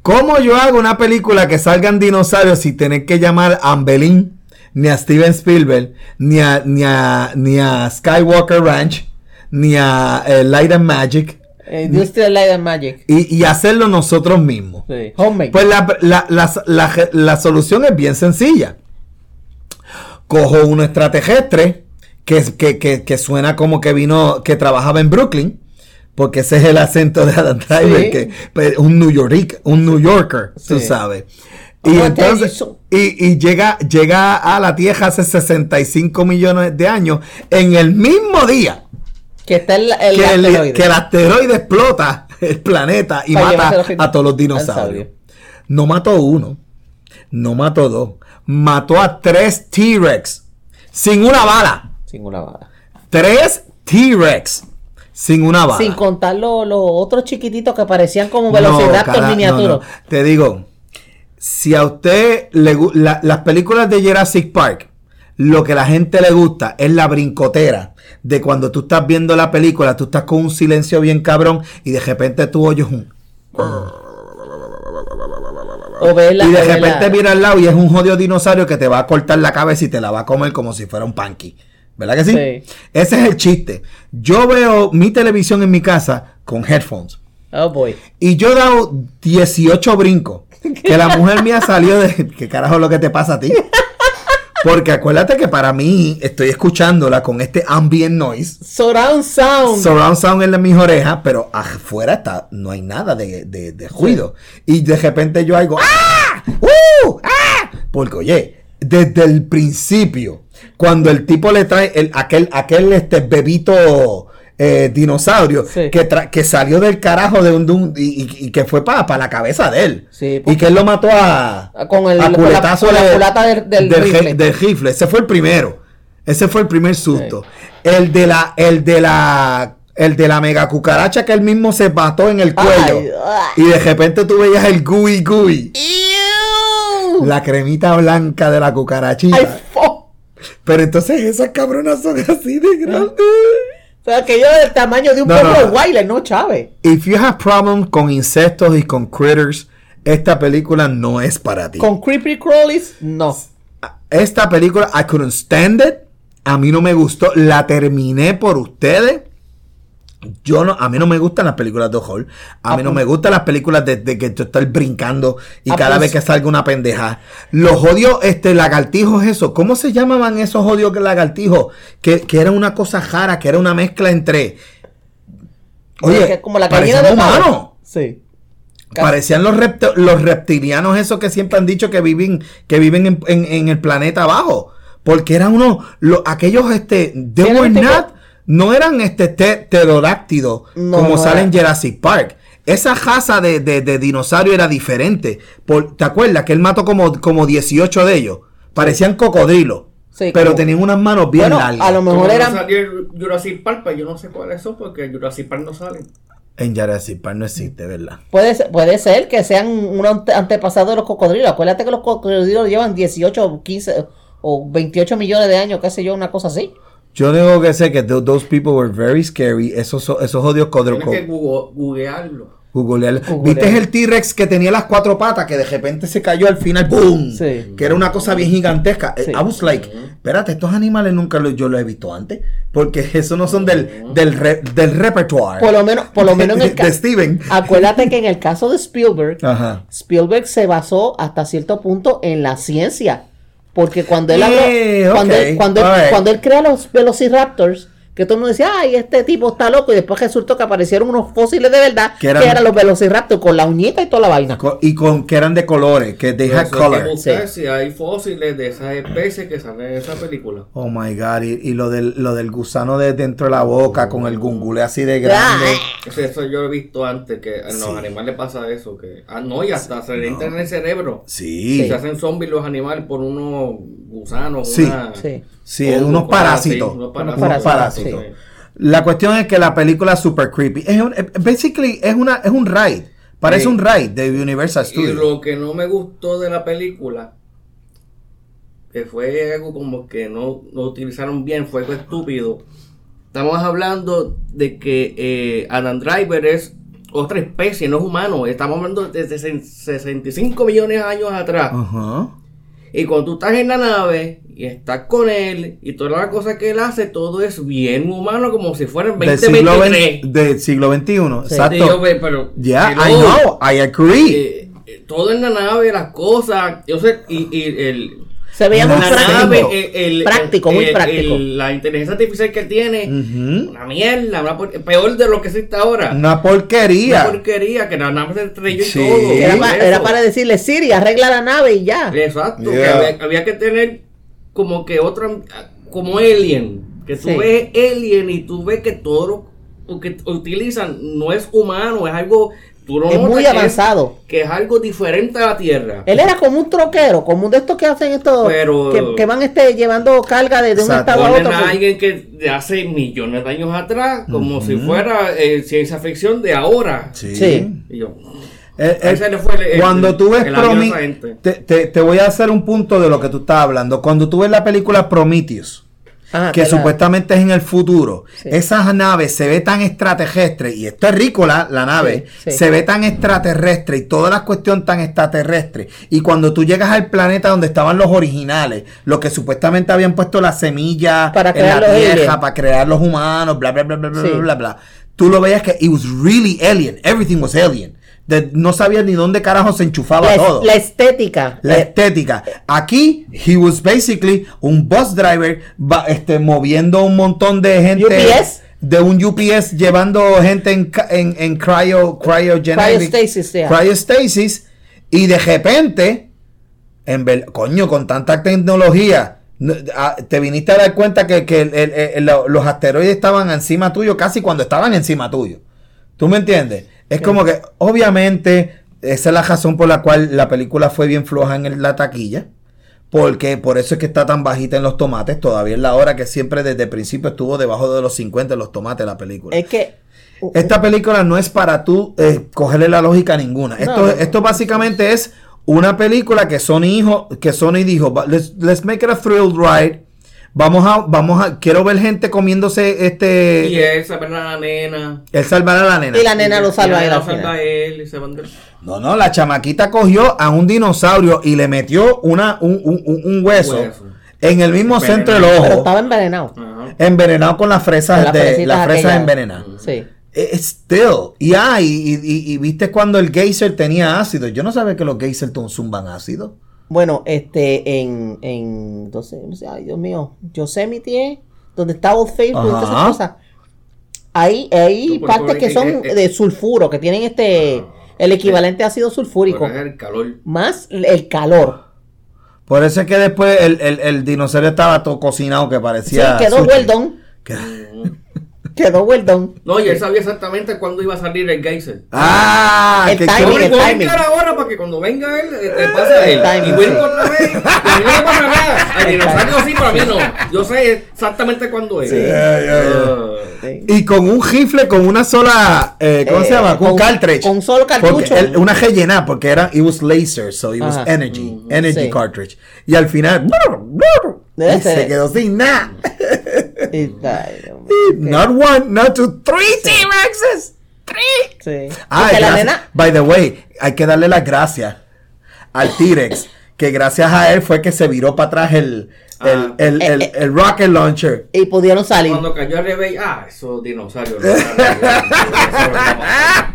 ¿Cómo yo hago una película que salgan dinosaurios sin tener que llamar a Ambelín, ni a Steven Spielberg, ni a, ni a, ni a Skywalker Ranch, ni a eh, Light and Magic, Industrial Light and Magic. y, y hacerlo nosotros mismos? Sí. Homemade. Pues la, la- la- la- la solución es bien sencilla. Cojo uno extraterrestre que, que, que, que suena como que vino, que trabajaba en Brooklyn, porque ese es el acento de Adam Driver, Sí. que pues, un New York, un New Yorker, tú sabes. Y entonces, y, y llega, llega a la Tierra hace 65 millones de años en el mismo día Que está el, el que, el, asteroide. que el asteroide explota el planeta y Para mata a todos los dinosaurios. No mató uno, no mató dos, mató a tres T-Rex sin una bala. Sin una bala. Tres T-Rex sin una bala. Sin contar los los otros chiquititos que parecían como velociraptor no, no. Te digo, si a usted le la- las películas de Jurassic Park, lo que la gente le gusta es la brincotera de cuando tú estás viendo la película, tú estás con un silencio bien cabrón y de repente tú oyes un O y de repente mira al lado y es un jodido dinosaurio que te va a cortar la cabeza y te la va a comer como si fuera un panqui. ¿Verdad que sí? Sí. Ese es el chiste. Yo veo mi televisión en mi casa con headphones. Oh boy. Y yo he dado 18 brincos. Que la mujer mía salió de. ¿Qué carajo es lo que te pasa a ti? Porque acuérdate que para mí estoy escuchándola con este ambient noise. Surround sound. Surround sound en mis orejas, pero afuera está, no hay nada de, de- de ruido. Y de repente yo hago ¡Ah! ¡Uh! ¡Ah! Porque oye, desde el principio, cuando el tipo le trae el, aquel, aquel este bebito eh, dinosaurio Sí. que, tra- que salió del carajo de un, de un- y, y- que fue para la cabeza de él. Sí, y que él lo mató a, Con el- a con la- culetazo con la de- culata del- del rifle. del rifle. Ese fue el primero. Ese fue el primer susto. El de la, el de la, el de la mega cucaracha que él mismo se mató en el cuello. Ay, y de repente tú veías el gooey gooey. Ew. La cremita blanca de la cucarachita. Ay, Pero entonces esas cabronas son así de grandes. O sea, que yo del tamaño de un No, pueblo no, no. No Chávez. If you have problems con insectos y con critters, esta película no es para ti. Con creepy crawlies, no. Esta película, I couldn't stand it. A mí no me gustó. La terminé por ustedes. Yo no, a mí no me gustan las películas de horror. A mí no Apun- me gustan las películas de, de que tú estás brincando y Apun- cada vez que salga una pendeja. Los odios, este, lagartijos, eso. ¿Cómo se llamaban esos odios lagartijos? Que, que era una cosa rara, que era una mezcla entre. Oye, Que como la gallina de humanos. Sí. Parecían los, repto- los reptilianos esos que siempre han dicho que viven, que viven en, en- en el planeta abajo. Porque eran unos, lo- aquellos, este, they were not, no eran este te- pterodáctidos No, como no sale en Jurassic Park. Esa raza de, de- de dinosaurio era diferente. Por- ¿Te acuerdas que él mató como, como 18 de ellos? Parecían cocodrilos. Sí, pero como- tenían unas manos bien Bueno, largas. a lo mejor no eran. salió Jurassic Park, pues yo no sé cuáles son porque Jurassic Park no sale. En Jurassic Park no existe, ¿verdad? Puede ser, puede ser que sean un ante- antepasado de los cocodrilos. Acuérdate que los cocodrilos llevan 18 o 15 o 28 millones de años, qué sé yo, una cosa así. Yo tengo que sé que th- those people were very scary. Esos, esos odios Tienes codro- que google- googlearlo. Googlear. Googlear. ¿Viste el T-Rex que tenía las cuatro patas que de repente se cayó al final? ¡Boom! Sí. Que era una cosa bien gigantesca. Sí. I was like, espérate, estos animales nunca los, yo los he visto antes. Porque eso no son del, del, re- del repertoire. Por lo menos, por lo menos en de, el de caso. Steven. Acuérdate que en el caso de Spielberg, Ajá. Spielberg se basó hasta cierto punto en la ciencia. Porque cuando él habló, Yeah, cuando, él, cuando, él- cuando él crea los Velociraptors, que todo el mundo decía, ay, este tipo está loco, y después resultó que aparecieron unos fósiles de verdad, Que que eran- eran, los Velociraptors con la uñita y toda la vaina. Y con que eran de colores, que they had color. buscar Sí. si hay fósiles de esas especies que salen en esa película. Oh my god, y, y lo del lo del gusano de dentro de la boca con el gungule así de grande. Eso, eso yo lo he visto antes, que a los Sí. animales pasa eso. que Ah, no, y hasta se le entra en el cerebro. Sí. Se hacen zombies los animales por unos gusanos. Sí. una- Sí. Sí, unos así, parásitos. unos Unos parásitos. Sí. La cuestión es que la película es super creepy. Es un, eh, basically es una es un ride. Parece Sí. un ride de Universal Y Studios. lo que no me gustó de la película, que fue algo como que no lo utilizaron bien, fue algo estúpido. Estamos hablando de que eh, Adam Driver es otra especie, no es humano. Estamos hablando de sesen- 65 millones de años atrás. Ajá. Y cuando tú estás en la nave y estás con él y todas las cosas que él hace, todo es bien humano, como si fuera en Del siglo, 2023. XX del siglo XXI. Sí. Yo Exacto. ve, pero, Yeah, pero, I know. I agree. eh, eh, todo en la nave, las cosas, yo sé, y, y el, Se veía muy práctico. nave, el- Práctico, muy práctico. la inteligencia artificial que tiene, una mierda, una por- peor de lo que existe ahora. Una Una porquería. porquería, que la nave se estrelló y Sí. todo. Que Era, Eso. pa- era para decirle, Siri, arregla la nave y ya. Exacto, que había, había que tener como que otra, como Alien, que tú Sí. ves Alien y tú ves que todo lo, lo que utilizan no es humano, es algo, tú no Es muy que avanzado. que es algo diferente a la Tierra. Él era como un troquero, como un de estos que hacen esto, Pero- que, que van este, llevando carga desde un Exacto. estado a otro. a pues. alguien que de hace millones de años atrás, como si fuera eh, ciencia ficción de ahora. Sí. Sí. Y yo, Eh, Ahí eh, fue el- el- cuando tú ves te, te- te voy a hacer un punto de lo que tú estás hablando. Cuando tú ves la película Prometheus, Ah, que la- supuestamente es en el futuro, Sí. esas naves se ve tan extraterrestre, y esto es rico la, la nave, Sí, sí. se ve tan extraterrestre y toda la cuestión tan extraterrestre. Y cuando tú llegas al planeta donde estaban los originales, los que supuestamente habían puesto la semilla Para en la tierra, aliens. para crear los humanos, bla, bla, bla, bla, bla, bla, bla. Tú lo veías que it was really alien, everything was alien. De- no sabías ni dónde carajo se enchufaba la, todo. la estética. La estética. Aquí, he was basically un bus driver este, moviendo un montón de gente. UPS. De un UPS llevando gente en, en, en cryo, cryogenic- Cryostasis, yeah. cryostasis, Y de repente, en ver- coño, con tanta tecnología, no- ah, te viniste a dar cuenta que, que el- el- el- lo- los asteroides estaban encima tuyo casi cuando estaban encima tuyo. ¿Tú me entiendes? Es como que, obviamente, esa es la razón por la cual la película fue bien floja en la taquilla. Porque por eso es que está tan bajita en los tomates. Todavía es la hora que siempre desde el principio estuvo debajo de los 50 en los tomates la película. es que. Esta película no es para tú eh, cogerle la lógica a ninguna. Esto, no, no. esto básicamente es una película que Sony hijo, que Sony dijo, "Va- let's, let's make it a thrill ride. Vamos a, vamos a, quiero ver gente comiéndose este, Y él ve a la nena. el salvar a la nena. Y la nena lo salva a Y él salva él y se van de- No, no, la chamaquita cogió a un dinosaurio y le metió una, un, un- un- un hueso, Hueso. en el mismo Envenenado. centro del Pero ojo, estaba envenenado. Ajá. envenenado con las fresas Con las de las fresas envenenadas. Sí. Eh, Still. Y, ah, y, y- y- y viste cuando el geyser tenía ácido. Yo no sabía que los geysers zumban ácido. Bueno, este, en, en, entonces, ay Dios mío, Yosemite, donde está Old Faithful y todas esas cosas. Hay, hay partes que son eh, eh. de sulfuro, que tienen este, el equivalente a ácido sulfúrico, el calor. más el calor. Por eso es que después el, el- el dinosaurio estaba todo cocinado que Sí, parecía. quedó sushi. well done, Que- quedó done. No, y él sabía exactamente cuándo iba a salir el geyser. Ah, El que- timing, el voy a timing. ahora para que cuando venga él, eh, te pase a él. El timing, y otra vez. Y no me pasa nada. Al El dinosaurio sí, pero a mí no. Yo sé exactamente cuándo es. Sí. Y con un rifle, con una sola. eh, ¿Cómo Eh, se llama? Con un cartridge. con un solo cartucho. una rellena, porque era. It was laser, so it was energy. Energy Sí. cartridge. Y al final. se quedó sin nada. Y- ay, Dios mío. Not one, not two, three T-Rexes. Three. Sí. Ah, la nena, By the way, hay que darle las gracias al T-Rex. que gracias a él fue que se viró para atrás el, el, Ah. el, el- Eh, eh. el rocket launcher. y pudieron salir. Cuando cayó el revés, ah, esos dinosaurios.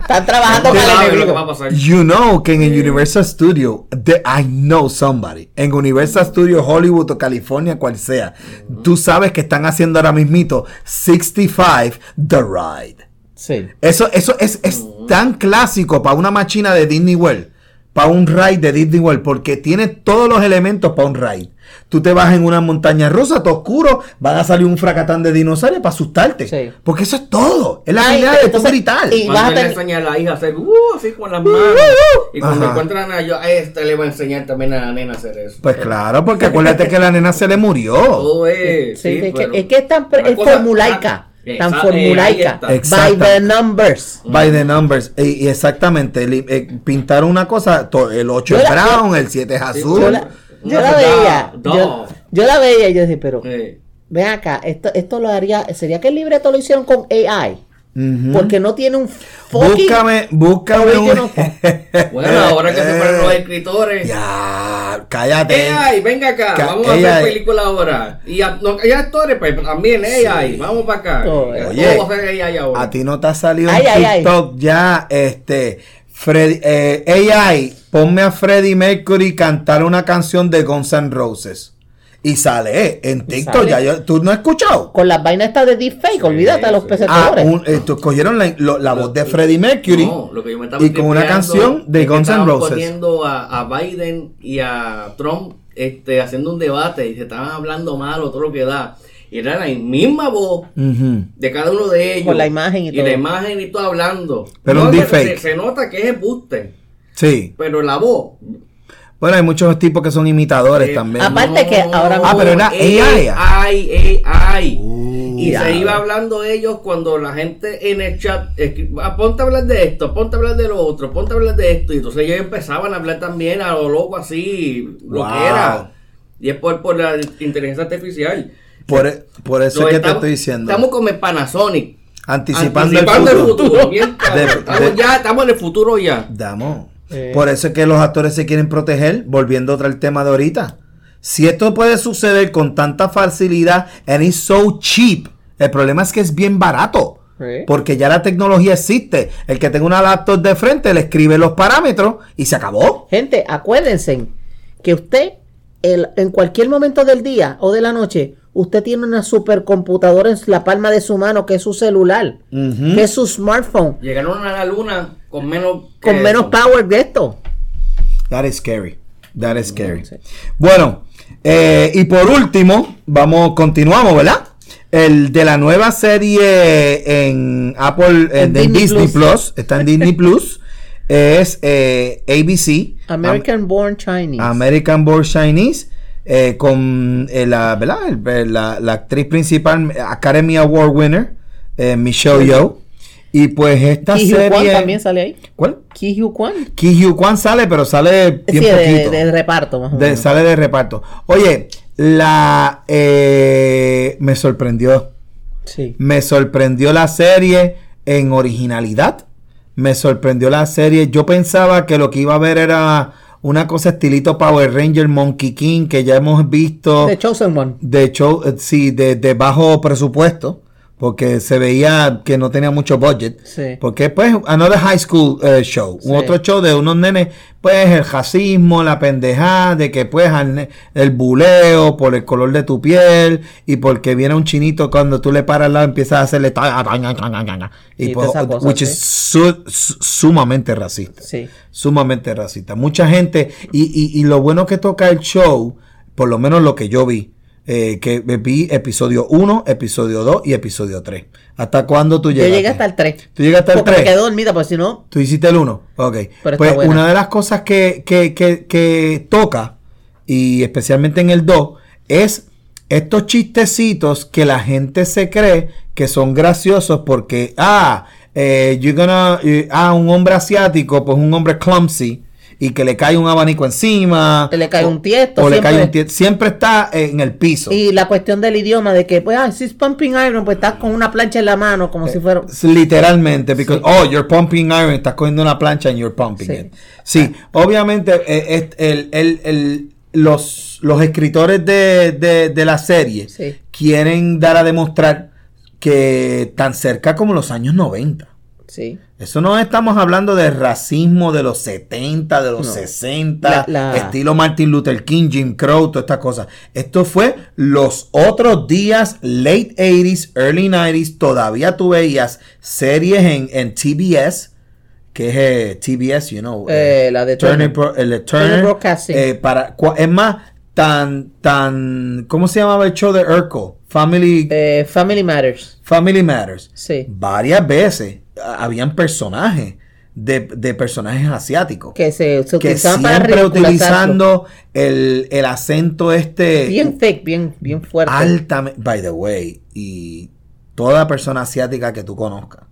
Están trabajando con el sabes lo que enemigo. va a pasar. You know que en el Universal Studio, the- I know somebody, en Universal Studio Hollywood o California, cual sea, tú sabes que están haciendo ahora mismito 65 The Ride. Sí. Eso, eso es, es tan clásico para una máquina de Disney World, para un ride de Disney World, porque tiene todos los elementos para un ride. Tú te vas en una montaña rusa, todo oscuro, van a salir un fracatán de dinosaurios para asustarte. Sí. Porque eso es todo. Es la habilidad de tú gritar. y- vas a le tener- enseña a la hija a hacer uh, así con las manos. Y cuando Ajá. encuentran a yo, a este le va a enseñar también a la nena a hacer eso. Pues claro, porque acuérdate que la nena se le murió. Todo es. Sí, sí, es, pero que, es que es tan es cosa- formulaica. Tan formulaica. eh. By the numbers. By the numbers. Y, y exactamente, eh, pintaron una cosa, to- el 8 Yo es la- brown, el 7 es azul. Yo la, yo la veía. Yo, no. yo la veía y yo decía, pero Eh, ven acá, esto, esto lo haría. ¿Sería que el libreto lo hicieron con AI? Porque no tiene un fucking. Búscame, búscame un... Bueno, ahora que se fueron los escritores. Ya, cállate. AI, venga acá, Ca- vamos a hacer película ahora. Y a, no, hay actores, pues también AI, vamos para acá. Oye, todo va a ser AI ahora. A ti no te ha salido Ay, en ay, ay. TikTok ya, este, Freddy, eh, AI ponme a Freddie Mercury cantar una canción de Guns N' Roses. Y sale eh, en TikTok. sale. Ya yo- ¿Tú no has escuchado? Con las vainas estas de deepfake, olvídate de los sí. Ah, pesetadores. un, eh, cogieron la, lo- la voz de Freddie Mercury. No, lo que yo me estaba y con una canción de es que Guns N' Roses. poniendo a, a Biden y a Trump este, haciendo un debate y se estaban hablando mal o todo lo que da. Y era la misma voz de cada uno de ellos. Con la imagen y todo. la imagen y todo hablando. Pero un se- deepfake. Se, se nota que es embuste. Sí. Pero la voz. Bueno, hay muchos tipos que son imitadores eh, también. Aparte que ahora Ah, pero era AI. AI, AI. Uh, y ya. se iba hablando ellos cuando la gente en el chat ah, ponte a hablar de esto, ponte a hablar de lo otro, ponte a hablar de esto. Y entonces ellos empezaban a hablar también a lo loco así, lo que era. Y es por, por la inteligencia artificial. Por, por eso es que te estamos- estoy diciendo. Estamos con el Panasonic. anticipando, Anticipando el futuro. De- estamos, de- ya, estamos en el futuro ya. Damos. Eh. Por eso es que los actores se quieren proteger, volviendo otra al tema de ahorita. Si esto puede suceder con tanta facilidad, and it's so cheap, el problema es que es bien barato. Porque ya la tecnología existe. El que tenga una laptop de frente le escribe los parámetros y se acabó. Gente, acuérdense que usted el- en cualquier momento del día o de la noche, usted tiene una supercomputadora en la palma de su mano que es su celular, que es su smartphone, Llegaron a la luna con menos. con menos power que esto. That is scary. That is scary. Sí. Bueno, eh, y por último, vamos, continuamos, ¿verdad? El de la nueva serie en Apple, en, En en Disney Disney, Plus. Plus. está en Disney Plus, es eh, ABC, American Born Chinese. Am- American Born Chinese, eh, con eh, la, ¿verdad? El- la, la actriz principal, Academy Award winner, eh, Michelle Yeoh. Y pues esta Ki Hugh Kwan serie... también sale ahí. ¿Cuál? Ki Hugh Kwan. Ki Hugh Kwan sale, pero sale Sí, bien de, poquito. de reparto más o De- menos. sale de reparto. Oye, la eh, me sorprendió. Sí. Me sorprendió la serie en originalidad. Me sorprendió la serie. Yo pensaba que lo que iba a ver era una cosa estilito Power Ranger Monkey King que ya hemos visto The Chosen One. de show, eh, sí, de, de bajo presupuesto, porque se veía que no tenía mucho budget. Sí. Porque pues, another high school eh, show, Sí. un otro show de unos nenes, pues el racismo, la pendejada, de que pues el buleo por el color de tu piel y porque viene un chinito cuando tú le paras al lado empiezas a hacerle ta- ta- ta- y Y pues, cosas, which is su- su- sumamente racista Sí. sumamente racista. Mucha gente, y, y, y lo bueno que toca el show, por lo menos lo que yo vi, eh, que vi episodio 1, episodio 2 y episodio 3. ¿Hasta cuándo tú Yo llegaste? llegué hasta el 3. ¿Tú llegaste al Porque me 3? quedé dormida, pues si no, Tú hiciste el 1. Ok. Pero Pues buena. una de las cosas que, que, que, que toca, y especialmente en el 2, es estos chistecitos que la gente se cree que son graciosos porque, ah, eh, you're gonna, eh, ah, un hombre asiático, pues un hombre clumsy, y que le cae un abanico encima. le cae o- un tiesto. O le cae un tiesto. Siempre está en el piso. Y la cuestión del idioma, de que, pues, ah, si es pumping iron, pues estás con una plancha en la mano, como si fuera. Literalmente, because, oh, you're pumping iron, estás cogiendo una plancha and you're pumping Sí. it. Sí, obviamente, eh, el, el- el- los, los escritores de, de- de la serie Sí. quieren dar a demostrar que tan cerca como los años 90. Sí. Eso no estamos hablando de racismo de los 70, de los No. 60, La- la- estilo Martin Luther King, Jim Crow, todas estas cosas. Esto fue los otros días, late 80s, early 90s, todavía tú veías series en, en TBS, que es eh, TBS, you know. Eh, la de Turner. Bro- el de Turner Turner, eh, para, es más, tan, tan, ¿cómo se llamaba el show de Urkel? Family, Eh, Family Matters. Family Matters Sí. varias veces habían personajes de, de personajes asiáticos que, Que se, para siempre utilizando el, el acento este Bien thick, bien, bien fuerte. altamente by the way y toda persona asiática que tú conozcas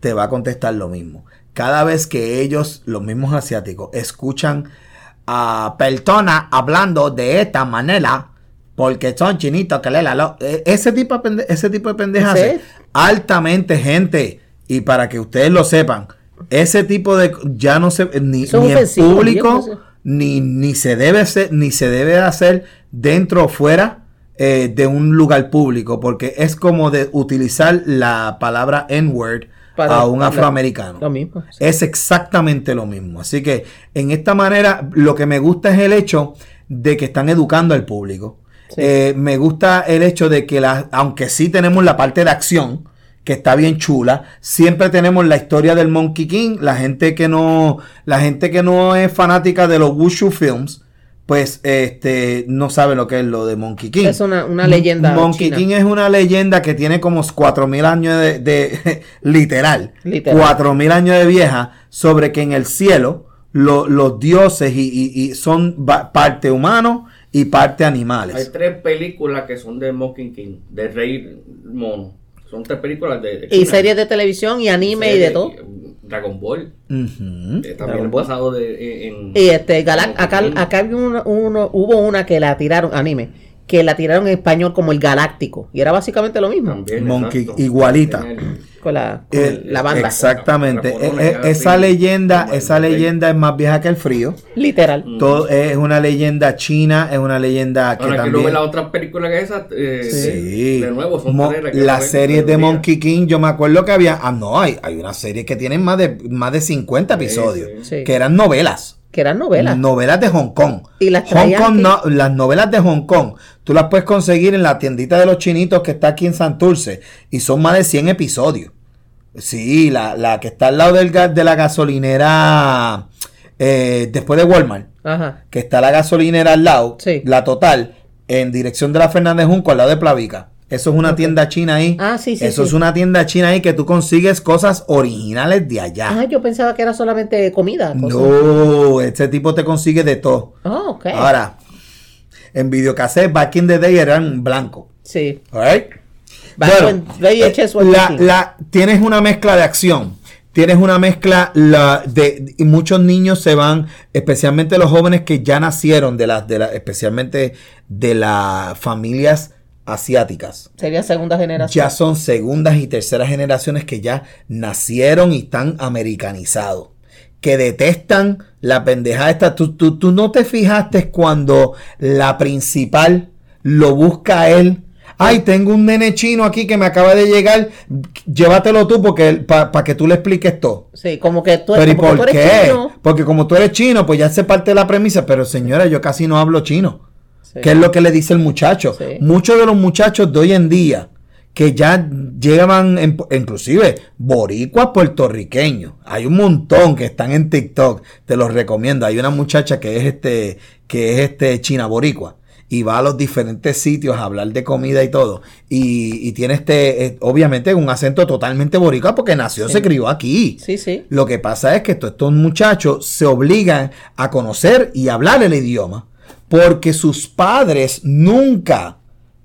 te va a contestar lo mismo cada vez que ellos los mismos asiáticos escuchan a personas hablando de esta manera porque son chinitos que le la lo- eh, ese tipo de ese tipo de pendejas es. altamente gente y para que ustedes lo sepan ese tipo de ya no se ni, es ni en bien público ofensivo. ni, ni se debe hacer, ni se debe hacer dentro o fuera eh, de un lugar público, porque es como de utilizar la palabra N-word Para a un afroamericano. Lo mismo. Es exactamente lo mismo. Así que en esta manera lo que me gusta es el hecho de que están educando al público. Sí. Eh, me gusta el hecho de que la, aunque sí tenemos la parte de acción, que está bien chula, siempre tenemos la historia del Monkey King. La gente que no, la gente que no es fanática de los Wushu films, pues este no sabe lo que es lo de Monkey King. Es una, una leyenda. Monkey china. King es una leyenda que tiene como 4000 años de, de- literal, Literal. 4000 años de vieja sobre que en el cielo lo- los dioses y, y- y son parte humano y parte Hay animales. tres películas que son de Mocking King, de Rey Mono. Son tres películas de. de Y China. series de televisión y anime y de Series, todo. Dragon Ball. Ujú. eh, Dragon también Ball. basado de, en. Y este, Galac- Monkey acá, acá había uno, uno- hubo una que la tiraron, anime, que la tiraron en español como el Galáctico. Y era básicamente lo mismo. También, Monkey, exacto. igualita. Con la, con Eh, la banda. Exactamente. La- la- la- Eh, eh, esa leyenda, esa leyenda es más vieja que el frío. Literal. Mm. Todo es una leyenda china, es una leyenda que Ahora que también. lo ve la otra película que esa. eh, Sí. De nuevo, son Mo- tres que las series de. Monkey King, yo me acuerdo que había. Ah, no, hay, hay una serie que tienen más de, más de 50 episodios. sí. Que eran novelas. Que eran novelas. Novelas de Hong Kong. Y las Hong Kong no- las novelas de Hong Kong, tú las puedes conseguir en la tiendita de los chinitos que está aquí en Santurce. Y son más de 100 episodios. Sí, la, la que está al lado del, de la gasolinera. eh, después de Walmart Ajá. que está la gasolinera al lado, Sí. la total, en dirección de la Fernández Junco, al lado de Plavica. Eso es una tienda china ahí. Ah, sí, sí, Eso sí. es una tienda china ahí que tú consigues cosas originales de allá. Ah, yo pensaba que era solamente comida. cosas. no, este tipo te consigue de todo. Ah, ok. Ahora, en videocassette, back in the day eran blancos. Sí. Alright. VHS was la, la- tienes una mezcla de acción. Tienes una mezcla la, de y muchos niños se van, especialmente los jóvenes que ya nacieron de las de la, especialmente de las familias asiáticas. Sería segunda generación. Ya son segundas y terceras generaciones que ya nacieron y están americanizados. Que detestan la pendeja esta. Tú, tú, tú no te fijaste cuando la principal lo busca a él. Ay, tengo un nene chino aquí que me acaba de llegar. Llévatelo tú porque para que tú le expliques todo. Sí, como que tú, Pero ¿y como que tú por eres qué? chino. Porque como tú eres chino, pues ya se parte de la premisa. Pero señora, yo casi no hablo chino. Sí. ¿Qué es lo que le dice el muchacho? Sí. Muchos de los muchachos de hoy en día que ya llevan, en- inclusive boricuas puertorriqueños. Hay un montón que están en TikTok. Te los recomiendo. Hay una muchacha que es este, que es este china boricua. Y va a los diferentes sitios a hablar de comida y todo. Y, y tiene este, eh, obviamente, un acento totalmente boricua porque nació, Sí. se crió aquí. Sí, sí. Lo que pasa es que todos estos muchachos se obligan a conocer y hablar el idioma porque sus padres nunca,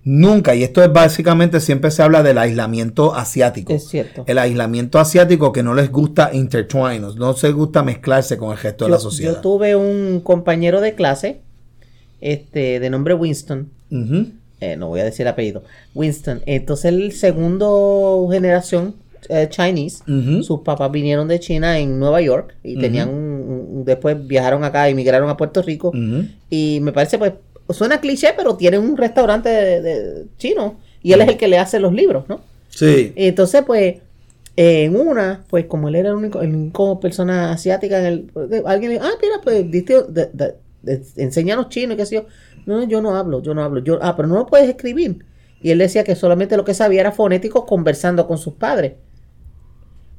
nunca, y esto es básicamente siempre se habla del aislamiento asiático. Es cierto. El aislamiento asiático que no les gusta intertwine, no les gusta mezclarse con el resto de la sociedad. yo tuve un compañero de clase, este, de nombre Winston. Eh, no voy a decir apellido. Winston. Entonces, el segundo generación eh, Chinese. Sus papás vinieron de China en Nueva York y tenían un- un- después viajaron acá, emigraron a Puerto Rico y me parece pues suena cliché, pero tiene un restaurante de, de- chino y él es el que le hace los libros, ¿no? Sí. Y entonces, pues, eh, en una, pues como él era el único, el único persona asiática en el, eh, alguien le dijo, ah, mira, pues, diste, de- de- de- enséñanos chino y qué sé yo. No, yo no hablo, yo no hablo. Yo, ah, pero no lo puedes escribir. Y él decía que solamente lo que sabía era fonético conversando con sus padres.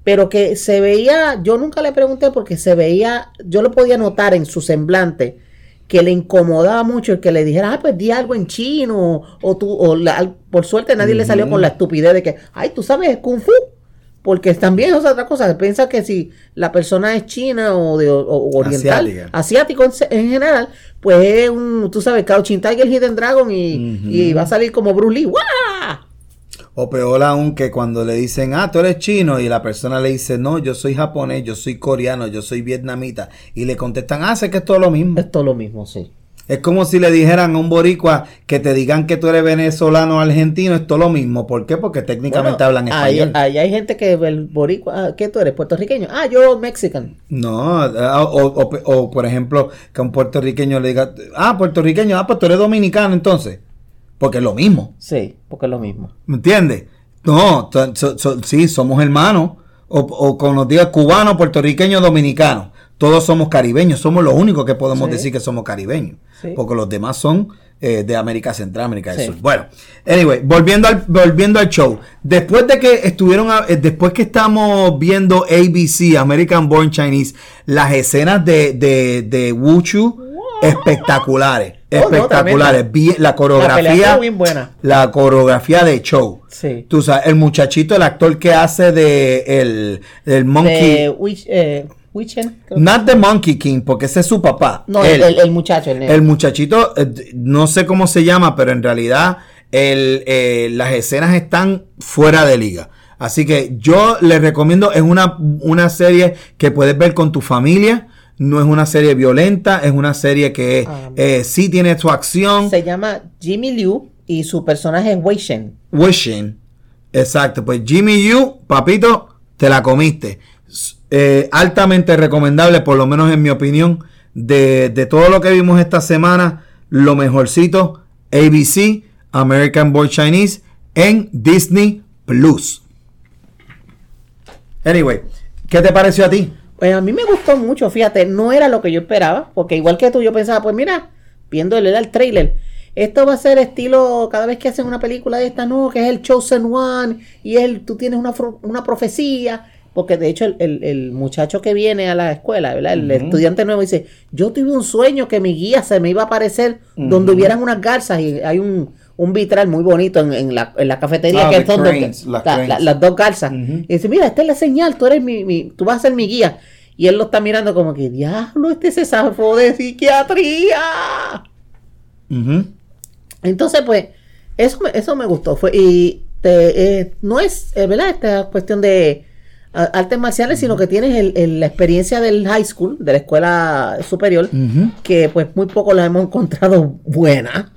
Pero que se veía, yo nunca le pregunté porque se veía, yo lo podía notar en su semblante que le incomodaba mucho el que le dijera, ah, pues di algo en chino, o tú, o la- por suerte nadie le salió con la estupidez de que, ay, tú sabes kung fu, porque también es otra cosa, piensa que si la persona es china o, de, o- o oriental, Asiática. asiático en, en general, pues es un, tú sabes, Crouching Tiger, Hidden Dragon y, va a salir como Bruce Lee. O peor aún que cuando le dicen, ah, tú eres chino, y la persona le dice, no, yo soy japonés, yo soy coreano, yo soy vietnamita, y le contestan, ah, sé que es todo lo mismo. Es todo lo mismo, sí. Es como si le dijeran a un boricua que te digan que tú eres venezolano o argentino, es todo lo mismo. ¿Por qué? Porque técnicamente Bueno, hablan español. Ahí hay gente que el boricua, ah, ¿qué tú eres? ¿Puertorriqueño? Ah, yo mexican. No, ah, o, o- o, por ejemplo, que a un puertorriqueño le diga, ah, puertorriqueño, ah, pues tú eres dominicano entonces. Porque es lo mismo. Sí, porque es lo mismo. ¿Me entiendes? No, so- so- so- sí, somos hermanos. o, o con los días cubano, puertorriqueño, dominicano. Todos somos caribeños, somos los únicos que podemos Sí. decir que somos caribeños. Sí. Porque los demás son eh, de América Central, América del Sí. Sur. Bueno, anyway, volviendo al, volviendo al show. Después de que estuvieron, a- eh, después que estamos viendo ABC, American Born Chinese, las escenas de, de, de Wuchu, espectaculares. Oh, no, espectaculares. la La coreografía. estuvo bien buena. La coreografía de show. Sí. Tú sabes, el muchachito, el actor que hace de el, el Monkey. De eh. Not the Monkey King, porque ese es su papá. No, Él. el, muchacho, el. El muchachito, eh, no sé cómo se llama, pero en realidad el, eh, las escenas están fuera de liga. Así que yo les recomiendo, es una, una serie que puedes ver con tu familia. No es una serie violenta, es una serie que Ah. eh, sí tiene su acción. Se llama Jimmy Liu y su personaje es Wei Shen. Wishing. Exacto, pues Jimmy Yu, papito, te la comiste. Eh, altamente recomendable, por lo menos en mi opinión, de, de todo lo que vimos esta semana, lo mejorcito, ABC, American Boy Chinese, en Disney Plus. Anyway, ¿qué te pareció a ti? Pues a mí me gustó mucho, fíjate, no era lo que yo esperaba, porque igual que tú, yo pensaba, pues mira, viendo el, el trailer, esto va a ser estilo, cada vez que hacen una película de esta, no, que es el Chosen One, y él, tú tienes una, una profecía, porque de hecho el, el- el muchacho que viene a la escuela, ¿verdad? El estudiante nuevo dice, yo tuve un sueño que mi guía se me iba a aparecer donde hubieran unas garzas y hay un, un vitral muy bonito en, en la, en la cafetería Ah, que son cranes, las la- dos. Ujú. Y dice, mira, esta es la señal, tú eres mi, mi- tú vas a ser mi guía. Y él lo está mirando como que, diablo, este se zafó de psiquiatría. Entonces, pues, eso me, eso me gustó. Fue, y te- eh, no es, eh, ¿verdad? Esta cuestión de artes marciales, sino que tienes el- el- la experiencia del high school, de la escuela superior, que pues muy poco la hemos encontrado buena.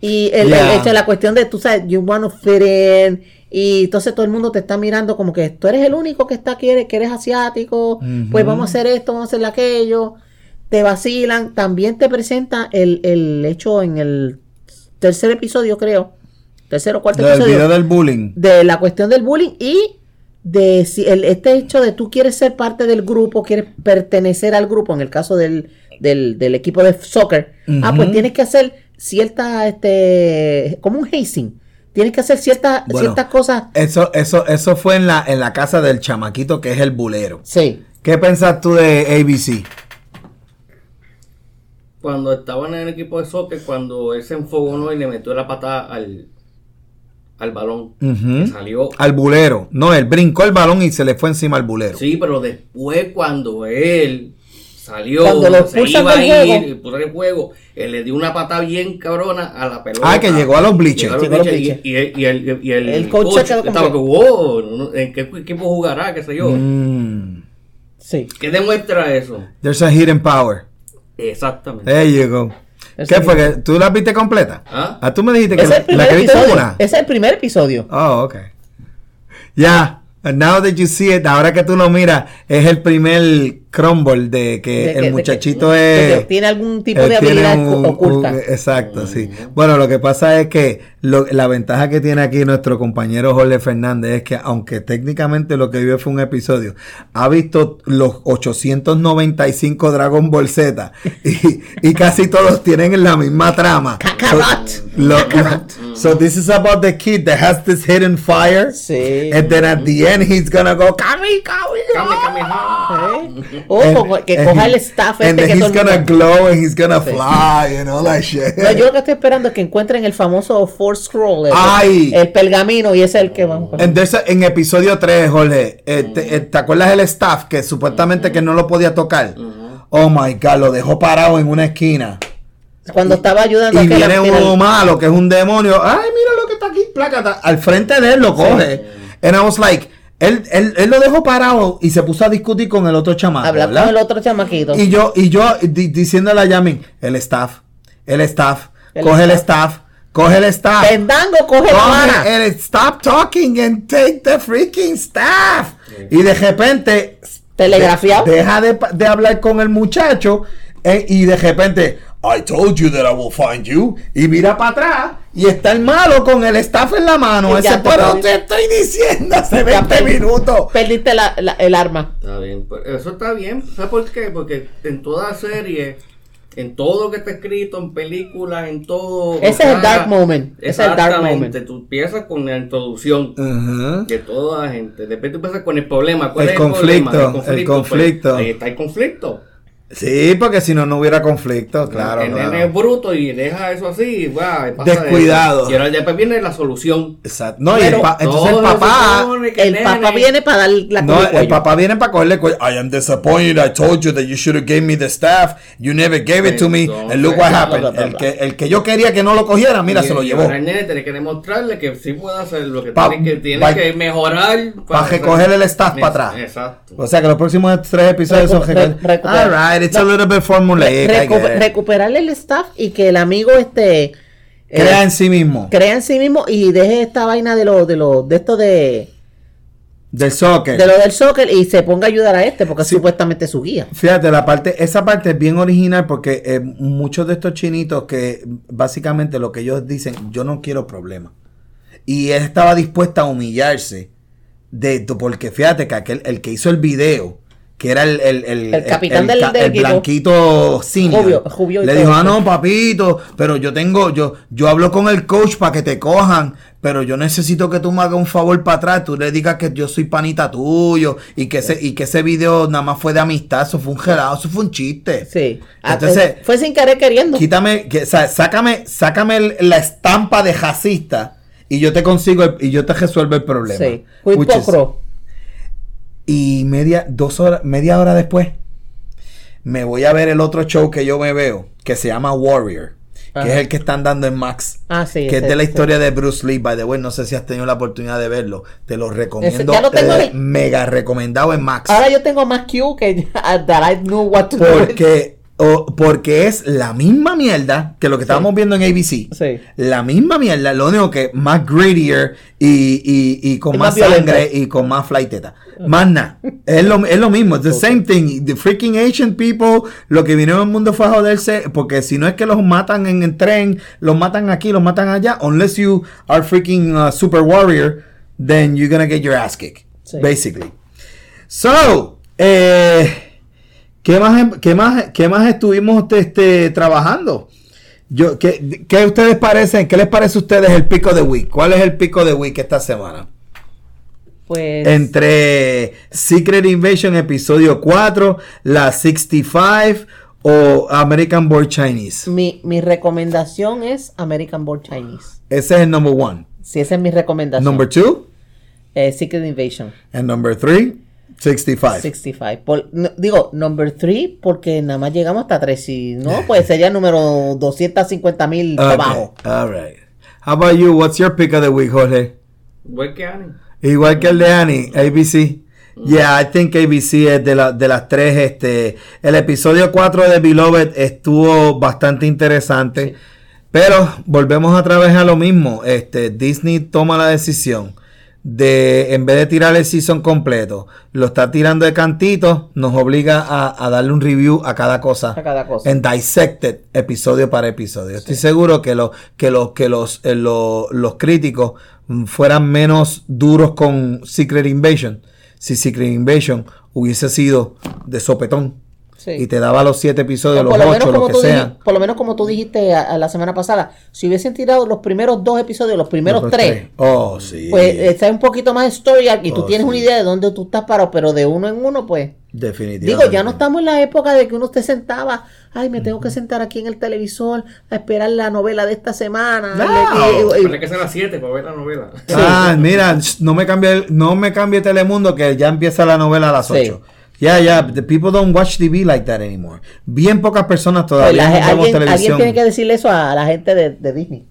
Y el, Yeah. el hecho de la cuestión de, tú sabes, you want to fit in. Y entonces todo el mundo te está mirando como que tú eres el único que está aquí, que eres asiático. Pues vamos a hacer esto, vamos a hacer aquello. Te vacilan. También te presenta el, el hecho en el tercer episodio, creo. Tercer o cuarto Del episodio. video del bullying. De la cuestión del bullying y de si el, este hecho de tú quieres ser parte del grupo, quieres pertenecer al grupo, en el caso del, del, del equipo de soccer, ah, pues tienes que hacer cierta, este, como un hazing, tienes que hacer cierta, Bueno. ciertas cosas, Eso, eso, eso fue en la, en la casa del chamaquito que es el bulero. sí, ¿Qué pensás tú de ABC? Cuando estaban en el equipo de soccer, cuando él se enfogonó y le metió la patada al, al balón, que salió. Al bulero. No, él brincó el balón y se le fue encima al bulero. Sí, pero después cuando él salió, Cuando lo se iba a ir, puso el juego, él le dio una patada bien cabrona a la pelota. Ah, que llegó a los bleachers. Y, y el, y el, y el, El coach estaba que- wow, no- ¿en qué equipo jugará? ¿Qué sé yo? Mm. sí. ¿Qué demuestra eso? There's a hidden power. Exactamente. There you go. ¿Qué fue? que ¿Tú la viste completa? ¿Ah? Ah, tú me dijiste que la que viste episodio, una. ese es el primer episodio. Oh, ok. Ya. And now that you see it, ahora que tú lo miras, es el primer crumble de que De que- el de muchachito que- es. que tiene algún tipo él de habilidad un- oculta. un- exacto, sí. Bueno, lo que pasa es que lo- la ventaja que tiene aquí nuestro compañero Jorge Fernández es que, aunque técnicamente lo que vio fue un episodio, ha visto los 895 Dragon Ball Z y, y casi todos tienen la misma trama. Kakarot. So, lo- so this is about the kid that has this hidden fire. Sí. And then at the end he's gonna go Kami Kami. Kame, Kamehameha. ¿Eh? O And- que and coja he- el staff And este then que he's todo gonna mundo- glow and he's gonna fly and all that shit. No, yo lo que estoy esperando es que encuentren el famoso Force Scroll, el, Ay. el pergamino, y ese es el que vamos a En, there's a- en episodio 3, Jorge, eh, te, eh, ¿te acuerdas el staff que supuestamente que no lo podía tocar? Oh my God, lo dejó parado en una esquina. Cuando estaba ayudando Y a que viene uno malo, que es un demonio. Ay, mira lo que está aquí, plácata. Al frente de él lo coge. And I was like, él, él, él lo dejó parado y se puso a discutir con el otro chamaco. hablar con el otro chamaquito. Y yo, y yo di- diciéndole a Yamin, el staff, el staff, El coge el staff. staff, coge el staff. Pendango, coge el stop talking and take the freaking staff. Y de repente Telegrafiado. de- deja de, de hablar con el muchacho eh, y de repente, I told you that I will find you. Y mira para atrás y está el malo con el staff en la mano. Ese, pero te estoy diciendo hace Ya 20 perdí- minutos. Perdiste la- la- el arma. Está bien, pues, eso está bien. ¿Sabes por qué? Porque en toda serie, en todo lo que está escrito, en películas, en todo. Ese es el dark moment. Ese es el dark moment. Tú empiezas con la introducción de toda la gente. Después tú empiezas con el problema. ¿Cuál El es conflicto, problema? el conflicto. Pues, ahí está el conflicto. Sí, porque si no, no hubiera conflicto, claro. el claro. nene es bruto y deja eso así. va, y pasa de Descuidado. eso. Y ahora después viene la solución. Exacto. No, y el Pero pa- entonces el papá. El nene- papá viene para dar la No, el papá viene para cogerle cuello. I am disappointed. I told you that you should have gave me the staff. You never gave it to me. Entonces, And look what bla, happened. bla, bla, El que, el que yo quería que no lo cogiera, mira, Y- se lo llevó. ahora el nene tiene que demostrarle que sí puede hacer lo que Pa- tiene que, tiene pa- que mejorar. Para recoger el staff para atrás. Exacto. O sea que los próximos tres episodios son. All right, it's a No. little bit formulaic. I Recu- el staff y que el amigo este eh, Crea en sí mismo. crea en sí mismo y deje esta vaina de lo de lo de esto de Del soccer. de lo del soccer y se ponga a ayudar a este porque Sí. es supuestamente su guía. Fíjate, la parte, esa parte es bien original porque eh, muchos de estos chinitos que básicamente lo que ellos dicen, yo no quiero problemas. Y él estaba dispuesta a humillarse de porque fíjate que aquel, el que hizo el video, que era el, el, el, El capitán del- el blanquito senior, Jubio- le dijo, ah no papito, pero yo tengo, yo, yo hablo con el coach para que te cojan, pero yo necesito que tú me hagas un favor para atrás, tú le digas que yo soy panita tuyo y que ese, y que ese video nada más fue de amistad, eso fue un gelado, eso fue un chiste. Sí. Ah, Entonces, eh, fue sin querer queriendo. Quítame, que, o sea, sácame, sácame la estampa de racista y yo te consigo y yo te resuelvo el problema. Sí. Which is- y media, dos horas, media hora después, me voy a ver el otro show que yo me veo, que se llama Warrior, que es el que están dando en Max. Ah, sí. que es de la historia de Bruce Lee, by the way, no sé si has tenido la oportunidad de verlo, te lo recomiendo, ya lo tengo eh, mega recomendado en Max. Ahora yo tengo más Q que that I knew what to do. Porque, o- porque es la misma mierda que lo que estábamos viendo en ABC. Sí. La misma mierda, lo único que más grittier y, y, y con más, sangre y con más flighteta. Más nada. Es lo, es lo mismo. It's the same thing. The freaking Asian people, lo que vinieron al mundo fue a joderse. Porque si no es que los matan en el tren, los matan aquí, los matan allá. Unless you are freaking uh, super warrior, then you're gonna get your ass kicked. Sí. Basically. So, eh. ¿Qué más, qué más, qué más estuvimos este, trabajando? Yo, ¿qué, ¿Qué ustedes parecen? ¿Qué les parece a ustedes el pico de week? ¿Cuál es el pico de week esta semana? Pues. Entre Secret Invasion episodio 4, la 65 o American Born Chinese. Mi, mi recomendación es American Born Chinese. Ese es el number one. Si esa es mi recomendación. Number two Eh, Secret Invasion. and number three, 65. 65. Por- no, digo, number 3 porque nada más llegamos hasta 3. Si no, pues sería el número 250 mil Okay, abajo. All right. How about you? What's your pick of the week, Jorge? Igual que Annie. Igual que el de Annie, ABC. Yeah, I think ABC es de, la- de las tres. Este, el episodio 4 de Beloved estuvo bastante interesante. Pero volvemos otra vez a lo mismo. Este, Disney toma la decisión de, en vez de tirar el season completo, lo está tirando de cantito, nos obliga a, a darle un review a cada cosa. A cada cosa. En dissected, episodio para episodio. Estoy seguro que, lo, que, los que los, eh, lo- los críticos fueran menos duros con Secret Invasion. Si Secret Invasion hubiese sido de sopetón Sí. y te daba los siete episodios, los por, lo menos ocho, lo como que tú sean. dij- por lo menos como tú dijiste a, a la semana pasada, si hubiesen tirado los primeros dos episodios, los primeros Los tres, Oh, sí. pues está un poquito más de story arc y tú Oh, tienes sí. una idea de dónde tú estás parado, pero de uno en uno, pues. Definitivamente. Digo, ya no estamos en la época de que uno se sentaba, ay, me tengo que sentar aquí en el televisor a esperar la novela de esta semana. No. Y- y- y- Tiene que ser las 7 para ver la novela. Ah, mira, no me cambie, el- no me cambie Telemundo que ya empieza la novela a las Sí. 8. Ya, ya, the people don't watch TV like that anymore. Bien pocas personas pues todavía la- no alguien, alguien televisión. tiene que decirle eso a la gente de, de Disney.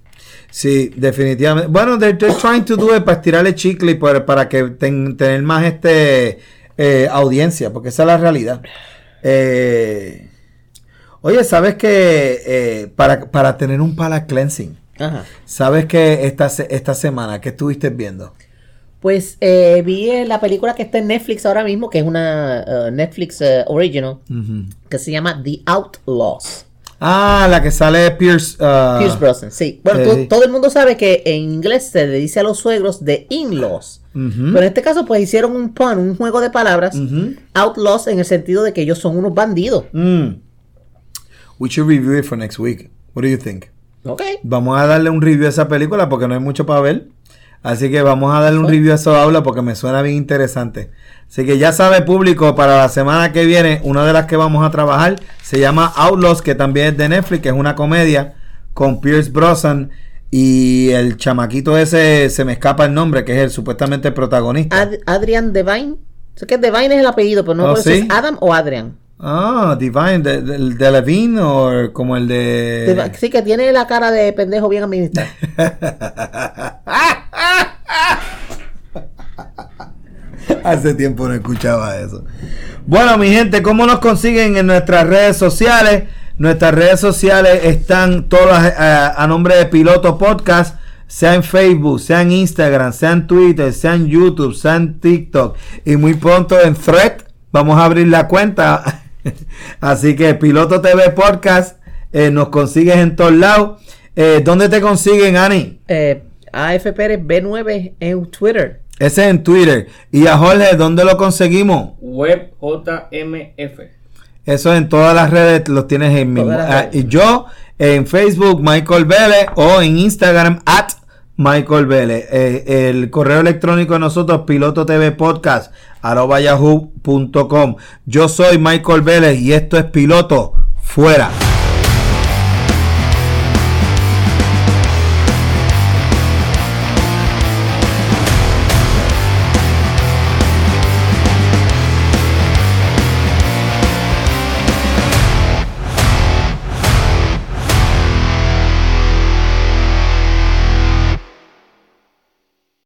Sí, definitivamente. Bueno, they're, they're trying to do it para estirarle chicle y para, para que ten- tener más este eh, audiencia, porque esa es la realidad. Eh, oye, ¿sabes que eh, para, para tener un palate cleansing, Ajá. ¿sabes que esta, esta semana, ¿qué estuviste viendo? Pues eh, vi eh, la película que está en Netflix ahora mismo, que es una eh, Netflix eh, original, que se llama The Outlaws. Ah, la que sale Pierce. ah, Pierce Brosnan, sí. Bueno, Eh, todo el mundo sabe que en inglés se le dice a los suegros de in-laws. Pero en este caso, pues hicieron un pun, un juego de palabras. Outlaws en el sentido de que ellos son unos bandidos. Mm. We should review it for next week. What do you think? Ok. Vamos a darle un review a esa película porque no hay mucho para ver. Así que vamos a darle un review a eso habla porque me suena bien interesante. Así que ya sabe público, para la semana que viene, una de las que vamos a trabajar se llama Outlaws, que también es de Netflix, que es una comedia con Pierce Brosnan y el chamaquito ese, se me escapa el nombre, que es el supuestamente el protagonista. Ad- Adrian Devine. Sé que Devine es el apellido, pero no Oh, ¿sí? es Adam o Adrian. Ah, Divine, de, de, de Levine o como el de... Sí, que tiene la cara de pendejo bien administrada. Hace tiempo no escuchaba eso. Bueno, mi gente, ¿cómo nos consiguen en nuestras redes sociales? Nuestras redes sociales están todas eh, a nombre de Piloto Podcast, sea en Facebook, sea en Instagram, sea en Twitter, sea en YouTube, sea en TikTok y muy pronto en Thread. Vamos a abrir la cuenta. Así que Piloto TV Podcast eh, nos consigues en todos lados. Eh, ¿Dónde te consiguen, Ani? Eh, AF Pérez B9 en Twitter. Ese es en Twitter. Y a Jorge, ¿dónde lo conseguimos? Web JMF. Eso en todas las redes los tienes en mismo. Ah, y yo en Facebook, Michael Vélez, o en Instagram, at Michael Vélez. Eh, el correo electrónico de nosotros, piloto TV podcast, Yo soy Michael Vélez y esto es Piloto Fuera.